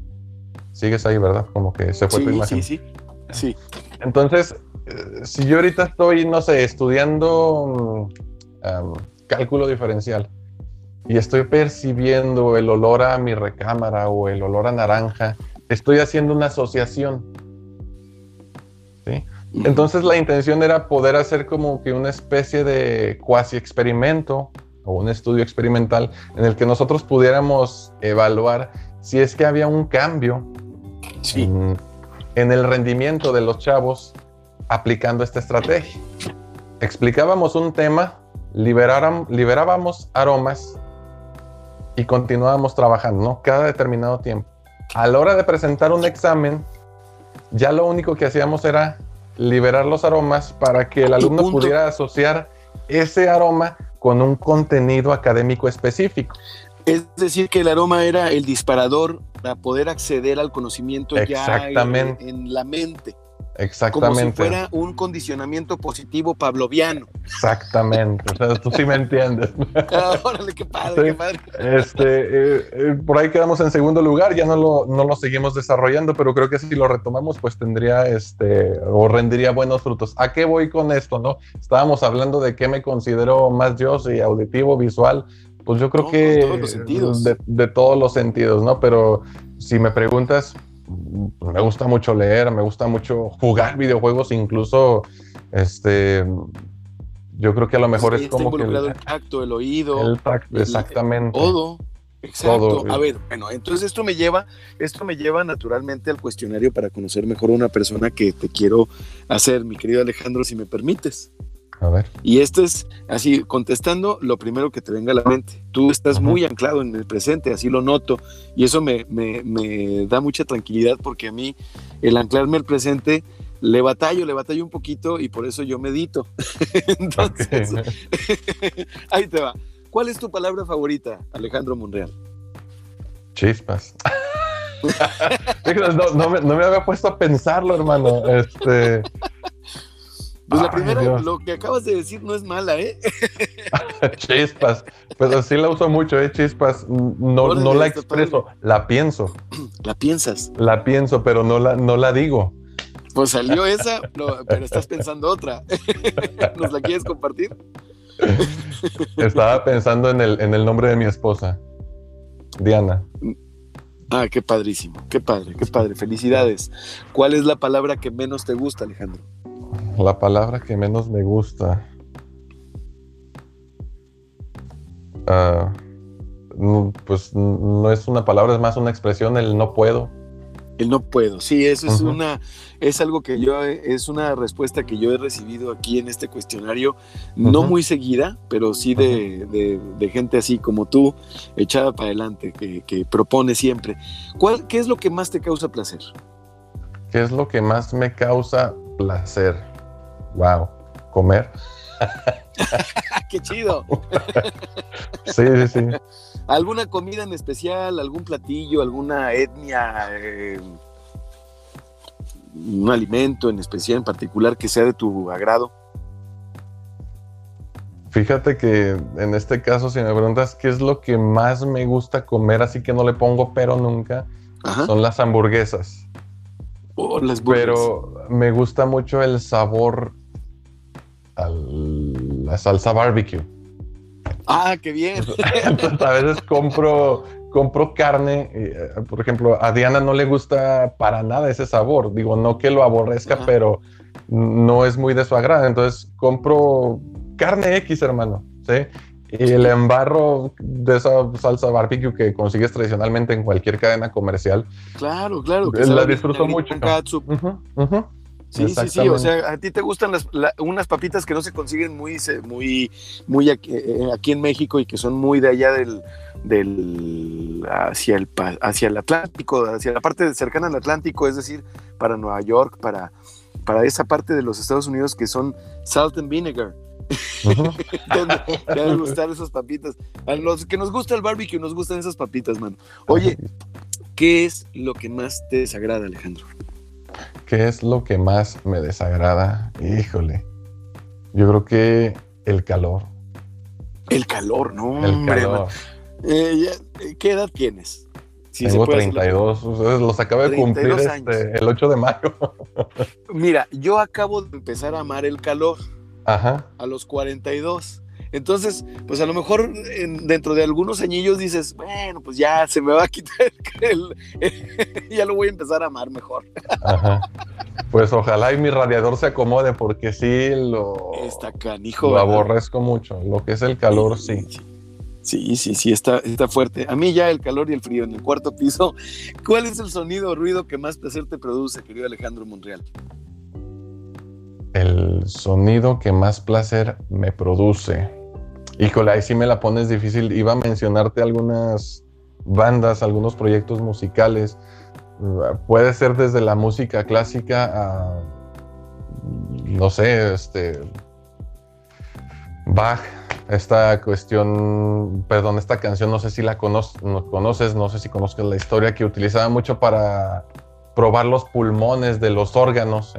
sigues ahí, ¿verdad? Como que se fue tu imagen. Sí, sí, sí. Entonces, eh, si yo ahorita estoy, no sé, estudiando mm, cálculo diferencial y estoy percibiendo el olor a mi recámara o el olor a naranja, estoy haciendo una asociación. ¿sí? Entonces la intención era poder hacer como que una especie de cuasi experimento o un estudio experimental en el que nosotros pudiéramos evaluar si es que había un cambio en, el rendimiento de los chavos aplicando esta estrategia. Explicábamos un tema, liberábamos aromas y continuábamos trabajando, ¿no? Cada determinado tiempo. A la hora de presentar un examen, ya lo único que hacíamos era liberar los aromas para que el alumno pudiera asociar ese aroma con un contenido académico específico. Es decir, que el aroma era el disparador para poder acceder al conocimiento ya en, la mente. Exactamente. Como si fuera un condicionamiento positivo pavloviano. Exactamente. O sea, tú sí me entiendes. Ah, órale, qué padre, qué padre. Este, eh, eh, por ahí quedamos en segundo lugar, ya no lo, no lo seguimos desarrollando, pero creo que si lo retomamos, pues tendría este, o rendiría buenos frutos. ¿A qué voy con esto, no? Estábamos hablando de qué me considero más yo, si auditivo, visual, pues yo creo que de todos los sentidos. De, todos los sentidos, ¿no? Pero si me preguntas, me gusta mucho leer, me gusta mucho jugar videojuegos, incluso este yo creo que a lo mejor es como que el, tacto, el oído, el tacto, exactamente. todo. Exacto. A ver, bueno, entonces esto me lleva, esto me lleva naturalmente al cuestionario para conocer mejor a una persona que te quiero hacer, mi querido Alejandro, si me permites. A ver. Y esto es así, contestando lo primero que te venga a la mente. Tú estás muy anclado en el presente, así lo noto, y eso me, da mucha tranquilidad porque a mí el anclarme al presente le batallo, le batallo un poquito y por eso yo medito. Entonces, ahí te va. ¿Cuál es tu palabra favorita, Alejandro Monreal? Chispas. no, me, no, me, había puesto a pensarlo, hermano. Este, pues la primera, lo que acabas de decir no es mala, ¿eh? chispas. Pues así la uso mucho, ¿eh? Chispas. No, no la expreso, la pienso. ¿La piensas? La pienso, pero no la, no la digo. Pues salió esa, pero estás pensando otra. ¿Nos la quieres compartir? Estaba pensando en el, en el nombre de mi esposa, Diana. Ah, qué padrísimo, qué padre, qué padre. Felicidades. ¿Cuál es la palabra que menos te gusta, Alejandro? La palabra que menos me gusta. Ah, pues no es una palabra, es más una expresión, el no puedo. El no puedo, sí, eso es una, es algo que yo, es una respuesta que yo he recibido aquí en este cuestionario, no muy seguida, pero sí de, gente así como tú, echada para adelante, que, propone siempre. ¿Cuál, ¿Qué es lo que más te causa placer? ¿Qué es lo que más me causa placer? Wow, comer. ¡Qué chido! sí, sí, sí. ¿Alguna comida en especial, algún platillo, alguna etnia, eh, un alimento en especial, en particular, que sea de tu agrado? Fíjate que en este caso, si me preguntas qué es lo que más me gusta comer, así que no le pongo pero nunca, son las hamburguesas. Oh, las pero me gusta mucho el sabor a la salsa barbecue. Ah, qué bien. Entonces a veces compro, compro carne, eh, por ejemplo, a Diana no le gusta para nada ese sabor. Digo, no que lo aborrezca, pero no es muy de su agrado. Entonces compro carne X, hermano, ¿sí? Y el embarro de esa salsa barbecue que consigues tradicionalmente en cualquier cadena comercial. Claro, claro. Que la disfruto mucho. Sí, sí, sí, o sea, a ti te gustan las, unas papitas que no se consiguen muy, muy, muy aquí, eh, aquí, en México y que son muy de allá del, del hacia el hacia el Atlántico, hacia la parte cercana al Atlántico, es decir, para Nueva York, para, para esa parte de los Estados Unidos que son salt and vinegar. Donde te van gustar esas papitas. A los que nos gusta el barbecue nos gustan esas papitas, mano. Oye, ¿qué es lo que más te desagrada, Alejandro? ¿Qué es lo que más me desagrada? Híjole. Yo creo que el calor. El calor, no, el Calor. Eh, eh, ¿Qué edad tienes? Tengo 32, los acabo de cumplir este, el 8 de mayo. Mira, yo acabo de empezar a amar el calor. Ajá. A los 42. Entonces, pues a lo mejor dentro de algunos añillos dices, bueno, pues ya se me va a quitar el, ya lo voy a empezar a amar mejor. Ajá. Pues ojalá y mi radiador se acomode porque sí lo, está canijo, lo aborrezco mucho. Lo que es el calor, sí. Sí, sí, sí, está, está fuerte. A mí ya el calor y el frío en el cuarto piso. ¿Cuál es el sonido o ruido que más placer te produce, querido Alejandro Monreal? El sonido que más placer me produce. Híjole, ahí sí me la pones difícil. Iba a mencionarte algunas bandas, algunos proyectos musicales. Puede ser desde la música clásica a, no sé, este, Bach, esta cuestión, perdón, esta canción, no sé si la conoces, no sé si conozcas la historia que utilizaba mucho para probar los pulmones de los órganos,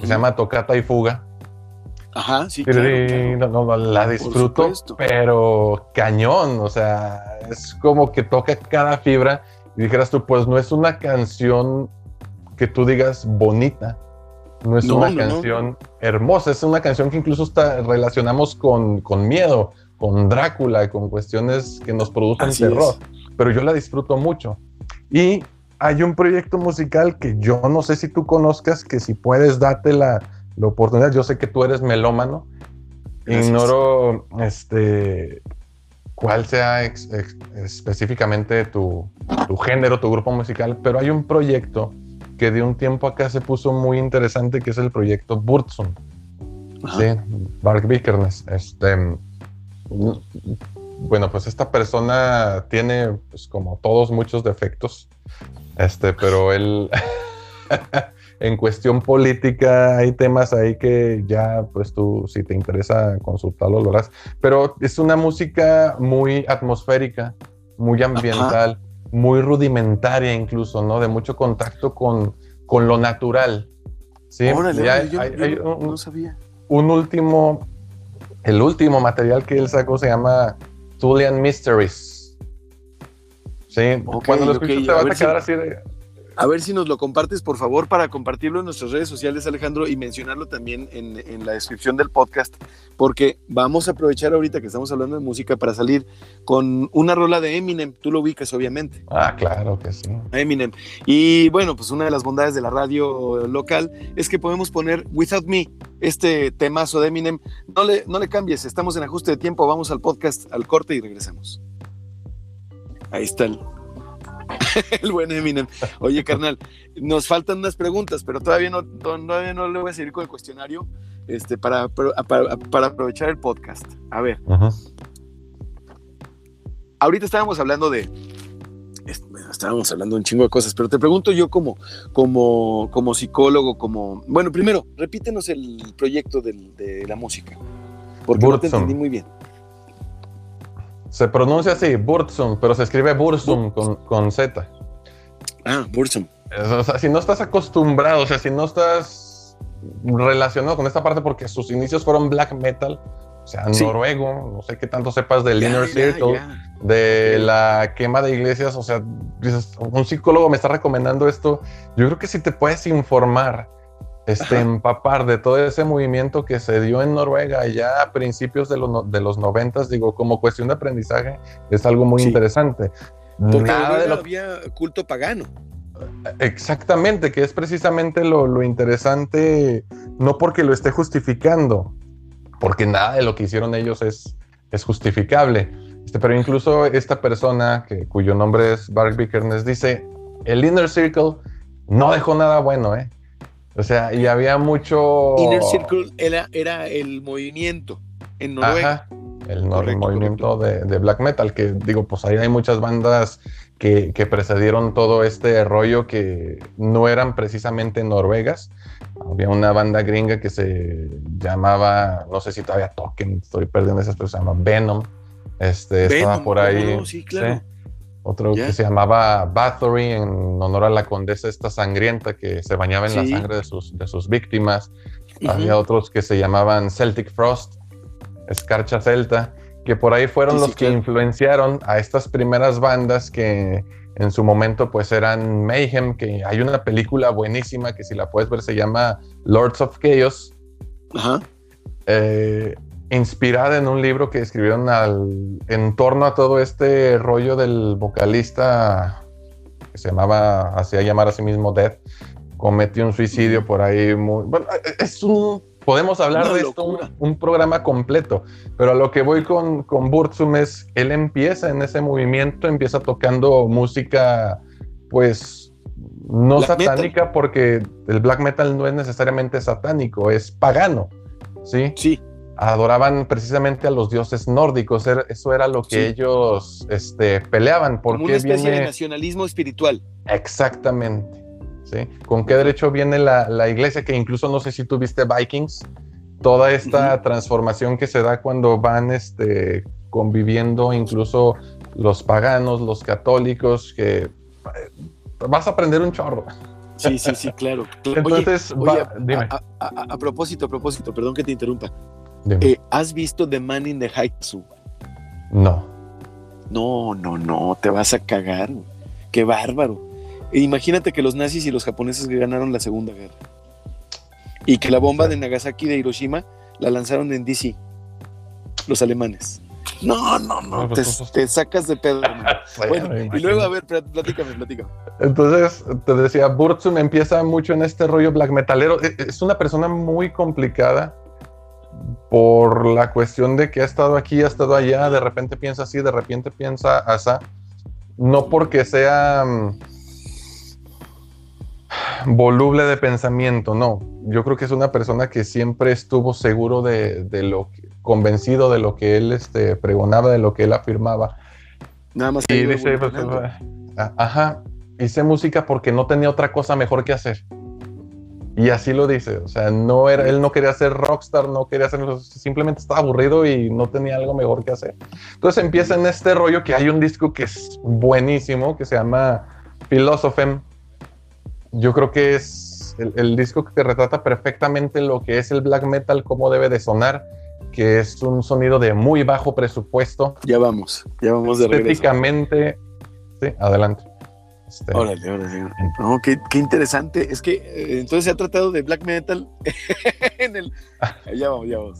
se llama Tocata y Fuga. Ajá, sí, claro, la disfruto, pero cañón, o sea, es como que toca cada fibra y dijeras tú, pues no es una canción que tú digas bonita, no es una canción hermosa, es una canción que incluso está, relacionamos con, con miedo, con Drácula, con cuestiones que nos producen terror, pero yo la disfruto mucho. Y hay un proyecto musical que yo no sé si tú conozcas, que si puedes date la la oportunidad. Yo sé que tú eres melómano. Ignoro este, cuál sea específicamente tu, género, tu grupo musical, pero hay un proyecto que de un tiempo acá se puso muy interesante, que es el proyecto Burtson. Sí, Bark Vikernes. Este, bueno, pues esta persona tiene, pues, como todos, muchos defectos. Este, pero él en cuestión política hay temas ahí que ya, pues tú, si te interesa consultarlo, lo harás. Pero es una música muy atmosférica, muy ambiental, muy rudimentaria incluso, ¿no? De mucho contacto con, con lo natural. Sí, hay, un, no sabía. Un último, el último material que él sacó se llama Tulian Mysteries. Sí, cuando lo escuches te vas a, quedar así de, a ver si nos lo compartes, por favor, para compartirlo en nuestras redes sociales, Alejandro, y mencionarlo también en, la descripción del podcast, porque vamos a aprovechar ahorita que estamos hablando de música para salir con una rola de Eminem. Tú lo ubicas, obviamente. Ah, claro que sí. Eminem. Y bueno, pues una de las bondades de la radio local es que podemos poner Without Me, este temazo de Eminem. No le, no le cambies, estamos en ajuste de tiempo, vamos al podcast, al corte y regresamos. Ahí está el, el buen Eminem. Oye, carnal, nos faltan unas preguntas, pero todavía no, todavía no le voy a seguir con el cuestionario este, para, para, aprovechar el podcast. A ver. Ahorita estábamos hablando de. Estábamos hablando un chingo de cosas, pero te pregunto yo como, como, como psicólogo, como... Bueno, primero, repítenos el proyecto de la música, porque no te entendí muy bien. Se pronuncia así, Burzum, pero se escribe Burzum con, con Z. Ah, Burzum. O sea, si no estás acostumbrado, o sea, si no estás relacionado con esta parte porque sus inicios fueron black metal, o sea, noruego, no sé qué tanto sepas del Inner Circle, de la quema de iglesias, o sea, un psicólogo me está recomendando esto, yo creo que si te puedes informar este, empapar de todo ese movimiento que se dio en Noruega ya a principios de, los de los noventas, digo, como cuestión de aprendizaje, es algo muy interesante. Porque Nada de lo... había culto pagano. Exactamente, que es precisamente lo, lo, interesante, no porque lo esté justificando, porque nada de lo que hicieron ellos es, es justificable. Este, pero incluso esta persona, que, cuyo nombre es Bark Bickernes, dice, el Inner Circle no dejó nada bueno, ¿eh? O sea, y había mucho. Inner Circle era, era el movimiento en Noruega. el, movimiento De, black metal, que digo, pues ahí hay muchas bandas que, que, precedieron todo este rollo que no eran precisamente noruegas. Había una banda gringa que se llamaba, no sé si todavía toquen, estoy perdiendo esas, pero se llama Venom. Este, estaba por ahí. sí, claro otro que se llamaba Bathory en honor a la condesa esta sangrienta que se bañaba en la sangre de sus, de sus víctimas. Había otros que se llamaban Celtic Frost, Escarcha Celta, que por ahí fueron los que influenciaron a estas primeras bandas que en su momento pues eran Mayhem, que hay una película buenísima que si la puedes ver se llama Lords of Chaos. Ajá. Eh, inspirada en un libro que escribieron al, en torno a todo este rollo del vocalista que se llamaba, hacía llamar a sí mismo Death, cometió un suicidio por ahí. Muy, bueno, es un, podemos hablar de esto, un, programa completo, pero a lo que voy con, con Burzum es, él empieza en ese movimiento, empieza tocando música, pues, no satánica, porque el black metal no es necesariamente satánico, es pagano, ¿sí? Sí adoraban precisamente a los dioses nórdicos. Eso era lo que ellos este, peleaban. Porque una especie de nacionalismo espiritual. Exactamente. ¿sí? ¿Con qué derecho viene la, iglesia? Que incluso no sé si tú viste Vikings. Toda esta transformación que se da cuando van este, conviviendo incluso los paganos, los católicos, que eh, vas a aprender un chorro. Sí, sí, sí, claro. Entonces, dime. a, propósito, a propósito, perdón que te interrumpa. Eh, ¿Has visto The Man in the High Zoo? No. No, no, no, te vas a cagar. Qué bárbaro. E imagínate que los nazis y los japoneses ganaron la Segunda Guerra. Y que la bomba de Nagasaki de Hiroshima la lanzaron en DC. Los alemanes. No, no, no, pues, te, sacas de pedo. bueno, y luego, a ver, platícame, platícame. Entonces, te decía, Burzum empieza mucho en este rollo black metalero. E, es una persona muy complicada por la cuestión de que ha estado aquí, ha estado allá, de repente piensa así, de repente piensa así, no porque sea mm, voluble de pensamiento, no. Yo creo que es una persona que siempre estuvo seguro de, lo convencido de lo que él este, pregonaba, de lo que él afirmaba. Nada más que y dice, pues, ajá, hice música porque no tenía otra cosa mejor que hacer. Y así lo dice, o sea, no era, él no quería ser rockstar, no quería ser, simplemente estaba aburrido y no tenía algo mejor que hacer. Entonces empieza en este rollo que hay un disco que es buenísimo, que se llama Philosophem. Yo creo que es el, disco que retrata perfectamente lo que es el black metal, cómo debe de sonar, que es un sonido de muy bajo presupuesto. Ya vamos, ya vamos de regreso. Estéticamente, sí, adelante. Este, órale, órale. No, qué, interesante. Es que eh, entonces se ha tratado de black metal en el. Ya vamos, ya vamos.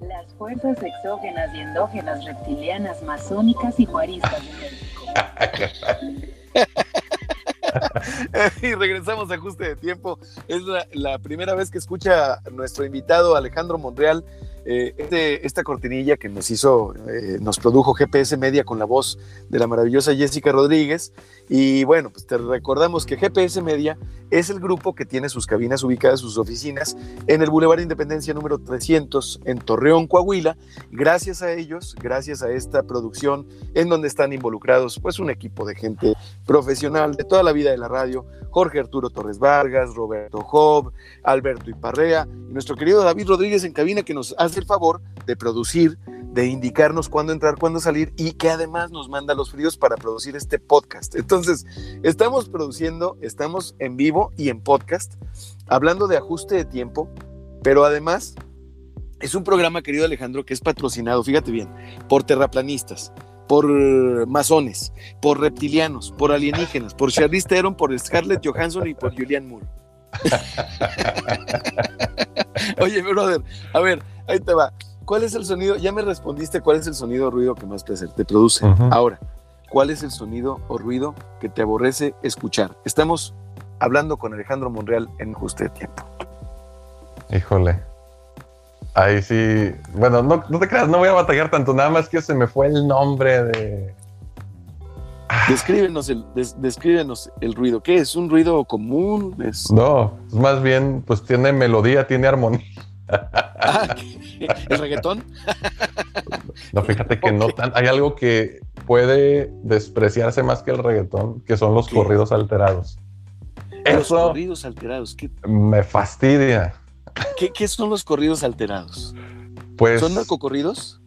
Las fuerzas exógenas y endógenas reptilianas, masónicas y juaristas y regresamos a ajuste de tiempo. Es la, primera vez que escucha nuestro invitado Alejandro Monreal eh, este, esta cortinilla que nos hizo, eh, nos produjo GPS Media con la voz de la maravillosa Jessica Rodríguez. Y bueno, pues te recordamos que GPS Media es el grupo que tiene sus cabinas ubicadas, sus oficinas en el Boulevard Independencia número 300 en Torreón, Coahuila. Gracias a ellos, gracias a esta producción en donde están involucrados pues un equipo de gente profesional de toda la vida de la radio, Jorge Arturo Torres Vargas, Roberto Job, Alberto Iparrea y nuestro querido David Rodríguez en cabina que nos hace el favor de producir, de indicarnos cuándo entrar, cuándo salir y que además nos manda los fríos para producir este podcast. Entonces, estamos produciendo, estamos en vivo y en podcast, hablando de ajuste de tiempo, pero además es un programa, querido Alejandro, que es patrocinado, fíjate bien, por terraplanistas, por masones, por reptilianos, por alienígenas, por Charlize Theron, por Scarlett Johansson y por Julianne Moore. Oye, brother, a ver, ahí te va. ¿Cuál es el sonido? Ya me respondiste cuál es el sonido o ruido que más placer te produce. Ahora, ¿cuál es el sonido o ruido que te aborrece escuchar? Estamos hablando con Alejandro Monreal en Justo de Tiempo. Híjole. Ahí sí. Bueno, no, te creas, no voy a batallar tanto, nada más que se me fue el nombre de. Descríbenos el, descríbenos el ruido. ¿Qué es? ¿Un ruido común? ¿Es... No, más bien, pues tiene melodía, tiene armonía. Ah, ¿El reggaetón? No, fíjate que no tan. Hay algo que puede despreciarse más que el reggaetón, que son los corridos alterados. Los corridos alterados. ¿qué? Me fastidia. ¿Qué, son los corridos alterados? Pues. ¿Son narcocorridos?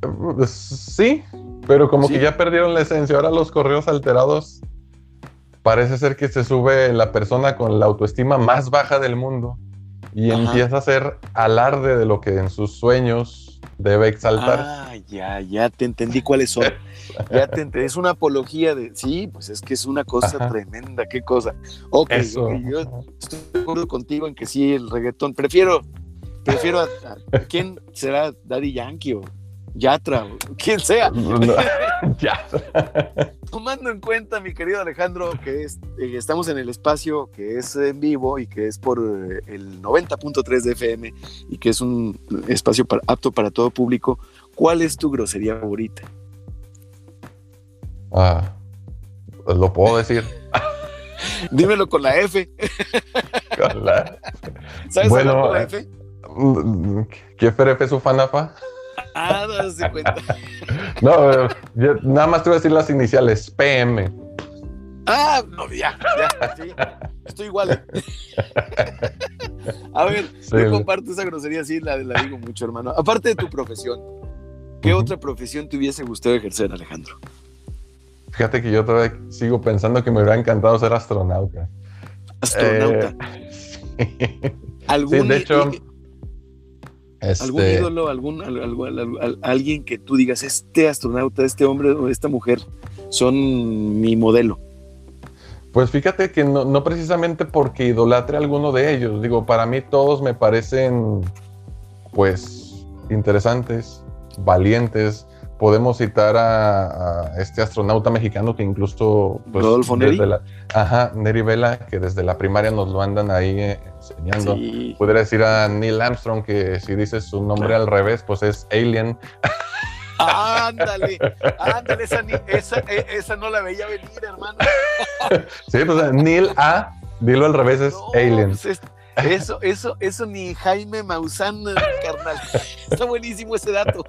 Pues, sí, pero como que ya perdieron la esencia. Ahora los corridos alterados parece ser que se sube la persona con la autoestima más baja del mundo y empieza a hacer alarde de lo que en sus sueños debe exaltar. Ah, ya, ya te entendí cuáles son. ya te entendí. Es una apología de. Sí, pues es que es una cosa tremenda, qué cosa. Ok, yo estoy de acuerdo contigo en que sí, el reggaetón. Prefiero, prefiero a, quién será Daddy Yankee o Yatra, quien sea. Tomando en cuenta, mi querido Alejandro, que es, eh, estamos en el espacio que es en vivo y que es por eh, el 90.3 de FM y que es un espacio apto para todo público, ¿cuál es tu grosería favorita? Ah, lo puedo decir. Dímelo con la F. ¿Sabes bueno, con la eh, F? ¿Qué F es su fanafa? Ah, no se cuenta. no, nada más te voy a decir las iniciales, PM. Ah, no, ya, ya, sí. Estoy igual. ¿eh? a ver, yo comparto esa grosería, sí, la, la, digo mucho, hermano. Aparte de tu profesión, ¿qué otra profesión te hubiese gustado ejercer, Alejandro? Fíjate que yo todavía sigo pensando que me hubiera encantado ser astronauta. Astronauta. Eh, sí. de hecho, ¿Algún este, ídolo, algún, alguien que tú digas, este astronauta, este hombre o esta mujer son mi modelo? Pues fíjate que no, precisamente porque idolatre a alguno de ellos. Digo, para mí todos me parecen, pues, interesantes, valientes. Podemos citar a, este astronauta mexicano que incluso... Pues, Rodolfo Neri. ajá, Neri Vela, que desde la primaria nos lo andan ahí eh, enseñando. Podría decir a Neil Armstrong que si dices su nombre al revés, pues es Alien. Ándale, ándale, esa, e, esa, no la veía venir, hermano. sí, pues Neil A, dilo al revés, es Alien. Pues eso, eso, eso ni Jaime Maussan, carnal. Está buenísimo ese dato.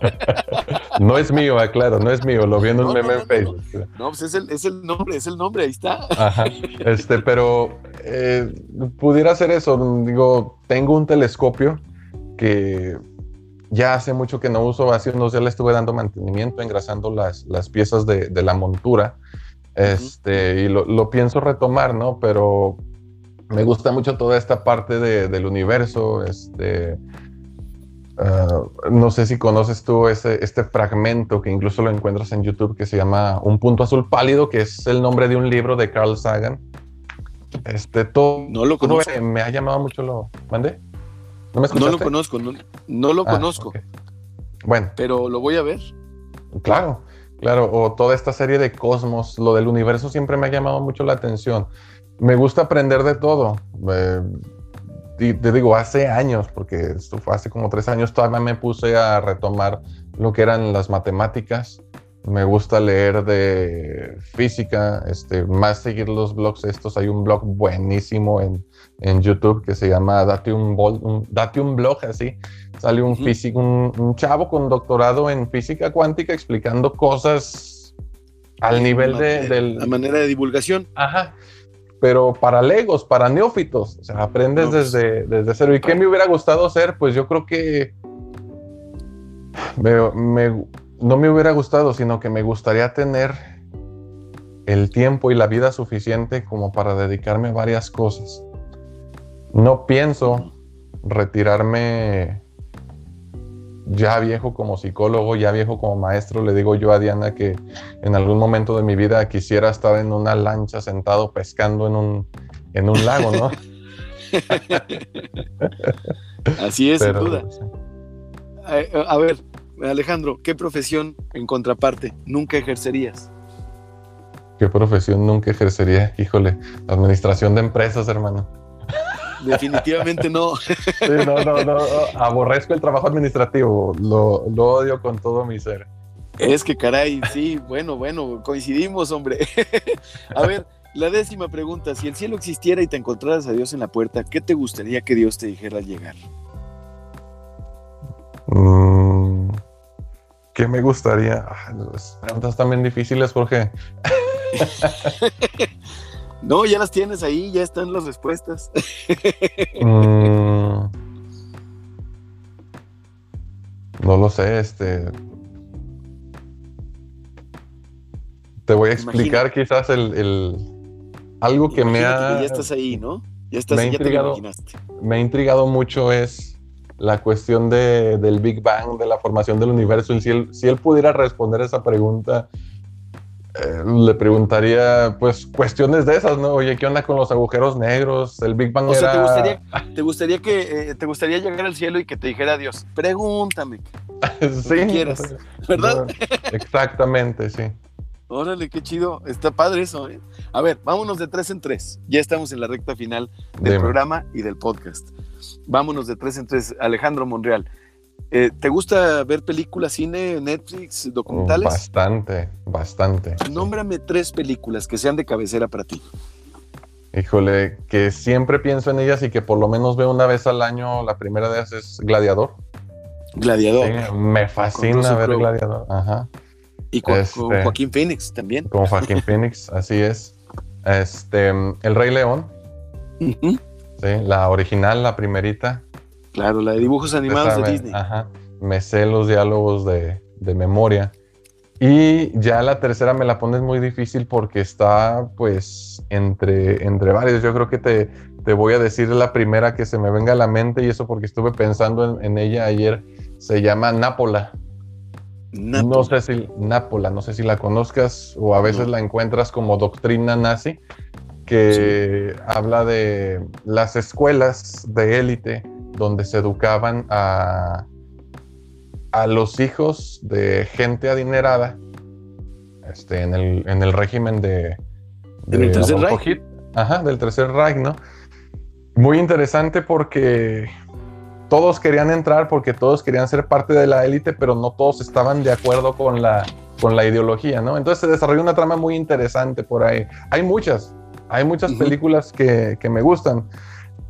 No es mío, aclaro, no es mío, lo vi en un meme en Facebook. No, pues es el, es el, nombre, es el nombre, ahí está. Ajá. Este, pero eh, pudiera ser eso. Digo, tengo un telescopio que ya hace mucho que no uso, hace unos días le estuve dando mantenimiento, engrasando las, las piezas de, de, la montura. Este, y lo, lo, pienso retomar, ¿no? Pero me gusta mucho toda esta parte del universo. Este, ah, no sé si conoces tú ese, este fragmento que incluso lo encuentras en YouTube que se llama Un punto azul pálido, que es el nombre de un libro de Carl Sagan. Este, todo, no lo conozco. me ha llamado mucho lo. ¿Mandé? ¿No, me no lo conozco, no, lo ah, conozco. Bueno. Pero lo voy a ver. Claro, claro. O toda esta serie de cosmos, lo del universo siempre me ha llamado mucho la atención me gusta aprender de todo. te digo, hace años, porque esto fue hace como tres años, todavía me puse a retomar lo que eran las matemáticas. Me gusta leer de física, este, más seguir los blogs estos. Hay un blog buenísimo en, en YouTube que se llama Date un, Date un blog, así. Sale un, físico, un, chavo con doctorado en física cuántica explicando cosas al nivel de, del... La manera de divulgación. Ajá pero para legos, para neófitos, o sea, aprendes pues, desde, desde cero. ¿Y qué me hubiera gustado ser? Pues yo creo que no me hubiera gustado, sino que me gustaría tener el tiempo y la vida suficiente como para dedicarme a varias cosas. No pienso retirarme ya viejo como psicólogo, ya viejo como maestro, le digo yo a Diana que en algún momento de mi vida quisiera estar en una lancha sentado pescando en un, en un lago, ¿no? Así es, sin duda. A, ver, Alejandro, ¿qué profesión en contraparte nunca ejercerías? ¿Qué profesión nunca ejercería? Híjole, administración de empresas, hermano. Definitivamente no. no, no, no. Aborrezco el trabajo administrativo. Lo, lo, odio con todo mi ser. Es que caray, sí, bueno, bueno, coincidimos, hombre. a ver, la décima pregunta. Si el cielo existiera y te encontraras a Dios en la puerta, ¿qué te gustaría que Dios te dijera al llegar? Mm, ¿Qué me gustaría? Las preguntas también difíciles, Jorge. No, ya las tienes ahí, ya están las respuestas. Mm. no lo sé, este. Te voy a explicar quizás el, algo que me ha. ya estás ahí, ¿no? Ya estás, me ya te imaginaste. Me ha intrigado mucho es la cuestión de, del Big Bang, de la formación del universo. Y si él, si él pudiera responder esa pregunta, eh, le preguntaría, pues, cuestiones de esas, ¿no? Oye, ¿qué onda con los agujeros negros? El Big Bang o Sea, ¿te gustaría, te gustaría que eh, te gustaría llegar al cielo y que te dijera Dios, pregúntame. sí. quieras, ¿verdad? exactamente, sí. Órale, qué chido. Está padre eso, ¿eh? A ver, vámonos de tres en tres. Ya estamos en la recta final del programa y del podcast. Vámonos de tres en tres. Alejandro Monreal. Eh, ¿Te gusta ver películas, cine, Netflix, documentales? Bastante, bastante. Nómbrame tres películas que sean de cabecera para ti. Híjole, que siempre pienso en ellas y que por lo menos veo una vez al año. La primera de ellas es Gladiador. Gladiador. me fascina ver Gladiador. Ajá. Y con, este, Joaquín Phoenix también. Con Joaquín Phoenix, así es. Este, El Rey León. Sí, la original, la primerita. Claro, la de dibujos animados de Disney. Ajá, me sé los diálogos de, memoria. Y ya la tercera me la pones muy difícil porque está pues entre, entre varios. Yo creo que te, te voy a decir la primera que se me venga a la mente y eso porque estuve pensando en, ella ayer. Se llama Nápola. No sé si Nápola, no sé si la conozcas o a veces la encuentras como doctrina nazi, que habla de las escuelas de élite donde se educaban a, a los hijos de gente adinerada este, en, el, en el régimen de, ¿Del tercer Reich? Ajá, del tercer Reich, ¿no? Muy interesante porque todos querían entrar porque todos querían ser parte de la élite, pero no todos estaban de acuerdo con la, con la ideología, ¿no? Entonces se desarrolló una trama muy interesante por ahí. Hay muchas, hay muchas películas que, que, me gustan.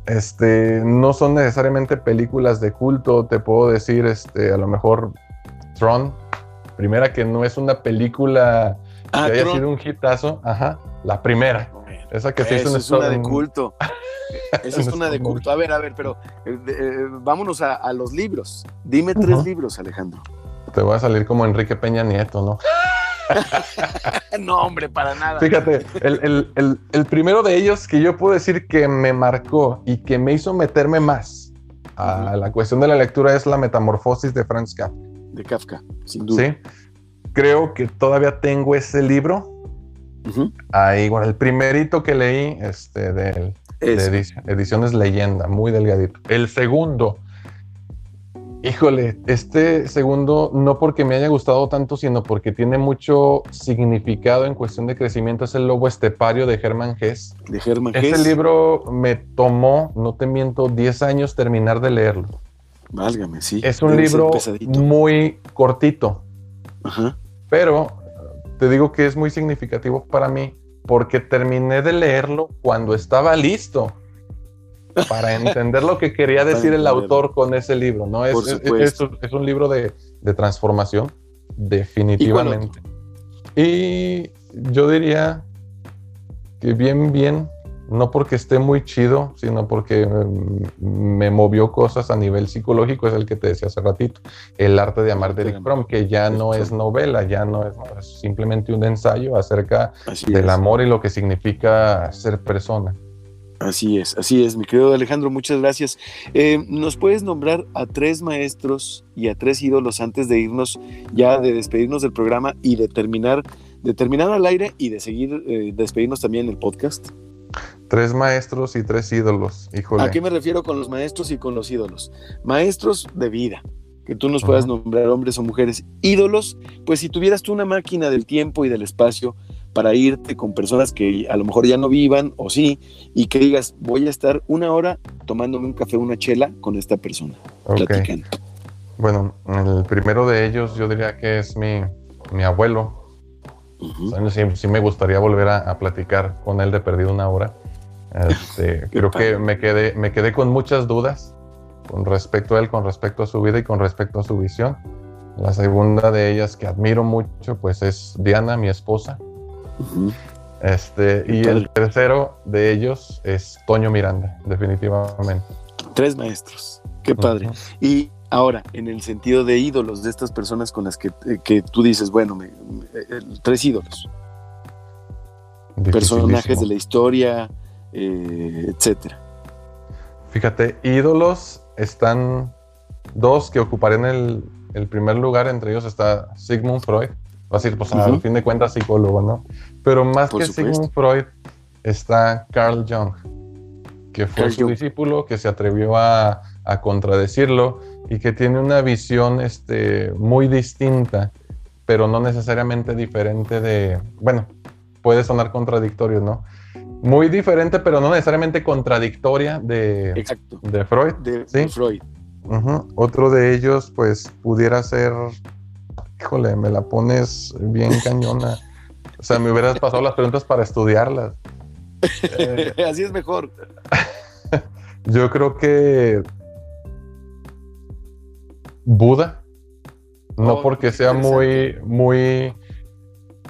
Este, no son necesariamente películas de culto, te puedo decir, este, a lo mejor Tron, primera que no es una película ah, que haya sido un hitazo, ajá, la primera. Esa que se hizo es una de culto. Esa es una de culto. A ver, a ver, pero eh, eh, vámonos a, los libros. Dime tres libros, Alejandro. Te voy a salir como Enrique Peña Nieto, ¿no? no, hombre, para nada. Fíjate, el, primero de ellos que yo puedo decir que me marcó y que me hizo meterme más a la cuestión de la lectura es La Metamorfosis de Franz Kafka. De Kafka, sin duda. Sí. Creo que todavía tengo ese libro. Ahí, bueno, el primerito que leí este, de, ediciones Leyenda, muy delgadito. El segundo, Híjole, este segundo no porque me haya gustado tanto, sino porque tiene mucho significado en cuestión de crecimiento. Es el Lobo Estepario de Hermann Hesse. De Hermann Este Hesse. libro me tomó, no te miento, 10 años terminar de leerlo. Válgame, sí. Es un libro muy cortito, Ajá. pero te digo que es muy significativo para mí porque terminé de leerlo cuando estaba listo para entender lo que quería decir el autor con ese libro, ¿no? Es, Por es- supuesto. es- es un libro de, de transformación, definitivamente. Y yo diría que bien, bien, no porque esté muy chido, sino porque mm, me movió cosas a nivel psicológico, es el que te decía hace ratito, El arte de amar de Eric Fromm, que ya no es novela, ya no es, es simplemente un ensayo acerca Así del es. amor y lo que significa ser persona. Así es, así es, mi querido Alejandro, muchas gracias. Eh, ¿Nos puedes nombrar a tres maestros y a tres ídolos antes de irnos, ya de despedirnos del programa y de terminar, de terminar al aire y de seguir, eh, despedirnos también en el podcast? Tres maestros y tres ídolos, híjole. ¿A qué me refiero con los maestros y con los ídolos? Maestros de vida, que tú nos puedas nombrar hombres o mujeres. Ídolos, pues si tuvieras tú una máquina del tiempo y del espacio para irte con personas que a lo mejor ya no vivan o sí, y que digas, voy a estar una hora tomándome un café, una chela con esta persona, Ok. platicando. Bueno, el primero de ellos yo diría que es mi, mi abuelo. Bueno, sí, sí me gustaría volver a, a platicar con él de perdido una hora. Este, creo padre. que me quedé, me quedé con muchas dudas con respecto a él, con respecto a su vida y con respecto a su visión. La segunda de ellas que admiro mucho, pues es Diana, mi esposa. Este, y el tercero de ellos es Toño Miranda, definitivamente. Tres maestros, qué padre. Y ahora, en el sentido de ídolos, de estas personas con las que, eh, que tú dices, bueno, me- me- eh, tres ídolos, personajes de la historia, eh, etcétera. Fíjate, ídolos están dos que ocuparían el, el primer lugar, entre ellos está Sigmund Freud, va a decir, pues al fin de cuentas psicólogo, ¿no? Pero más Por que supuesto. Sigmund Freud está Carl Jung, que fue Carl su Jung. discípulo, que se atrevió a, a contradecirlo y que tiene una visión este, muy distinta, pero no necesariamente diferente de, bueno, puede sonar contradictorio, ¿no? Muy diferente, pero no necesariamente contradictoria de, Exacto. de Freud. De, Sí. Freud. Otro de ellos, pues, pudiera ser. Híjole, me la pones bien cañona. O sea, me hubieras pasado las preguntas para estudiarlas. Eh, Así es mejor. yo creo que. Buda. No Oh, porque sea muy, muy.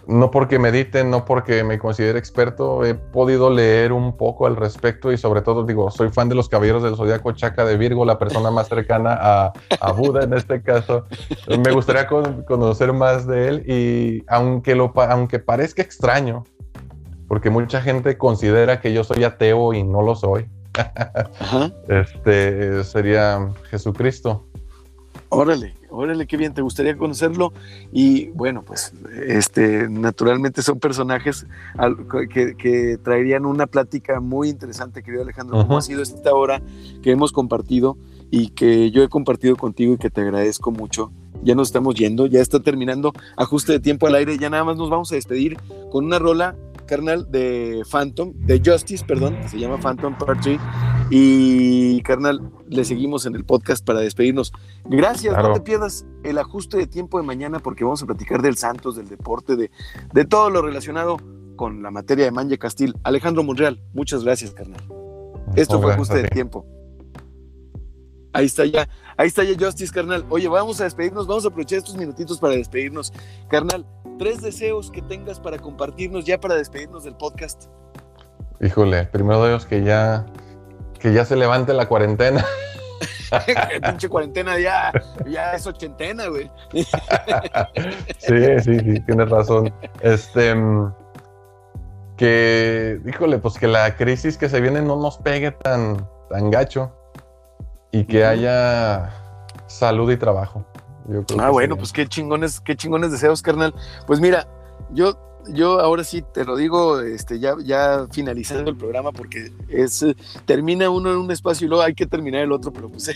No porque medite, no porque me considere experto, he podido leer un poco al respecto y sobre todo digo, soy fan de los caballeros del zodiaco Chaca de Virgo, la persona más cercana a, a Buda en este caso. Me gustaría con- conocer más de él y aunque, lo, aunque parezca extraño, porque mucha gente considera que yo soy ateo y no lo soy, Ajá. este sería Jesucristo. Órale, órale, qué bien, te gustaría conocerlo. Y bueno, pues este, naturalmente son personajes al- que, que traerían una plática muy interesante, querido Alejandro, como Ujú. ha sido esta hora que hemos compartido y que yo he compartido contigo y que te agradezco mucho. Ya nos estamos yendo, ya está terminando ajuste de tiempo al aire, ya nada más nos vamos a despedir con una rola carnal de Phantom, de Justice, perdón, se llama Phantom Part 3 y carnal, le seguimos en el podcast para despedirnos. Gracias, Claro. no te pierdas el ajuste de tiempo de mañana porque vamos a platicar del Santos, del deporte, de, de todo lo relacionado con la materia de Manje Castil. Alejandro Monreal, muchas gracias, carnal. Esto Oh, fue ajuste de ti. tiempo. Ahí está ya, ahí está ya Justice, carnal. Oye, vamos a despedirnos, vamos a aprovechar estos minutitos para despedirnos. Carnal, tres deseos que tengas para compartirnos ya para despedirnos del podcast. Híjole, primero de ellos que ya, que ya se levante la cuarentena. Pinche cuarentena ya, ya es ochentena, güey. sí, sí, sí, tienes razón. Este, mm, que, híjole, pues que la crisis que se viene no nos pegue tan, tan gacho y que haya salud y trabajo. Yo creo Ah, bueno, pues qué chingones, qué chingones deseos, carnal. Pues mira, yo yo ahora sí te lo digo, este, ya, ya finalizando el programa, porque es termina uno en un espacio y luego hay que terminar el otro, pero pues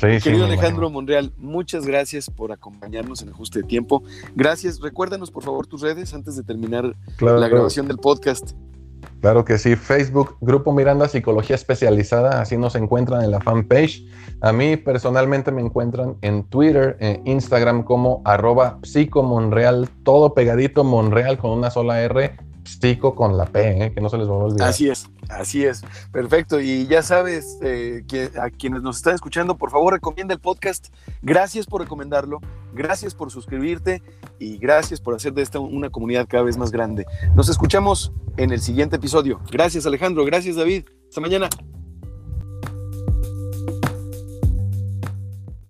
Querido Alejandro Monreal, muchas gracias por acompañarnos en Ajuste de Tiempo. Gracias. Recuérdanos, por favor, tus redes antes de terminar la grabación del podcast. Claro que sí, Facebook, Grupo Miranda Psicología Especializada, así nos encuentran en la fanpage. A mí personalmente me encuentran en Twitter, en Instagram como arroba psicomonreal, todo pegadito Monreal con una sola R, psico con la P, ¿eh? que no se les va a olvidar. Así es. Así es, perfecto. Y ya sabes, eh, que a quienes nos están escuchando, por favor, recomienda el podcast. Gracias por recomendarlo, gracias por suscribirte y gracias por hacer de esta una comunidad cada vez más grande. Nos escuchamos en el siguiente episodio. Gracias, Alejandro. Gracias, David. Hasta mañana.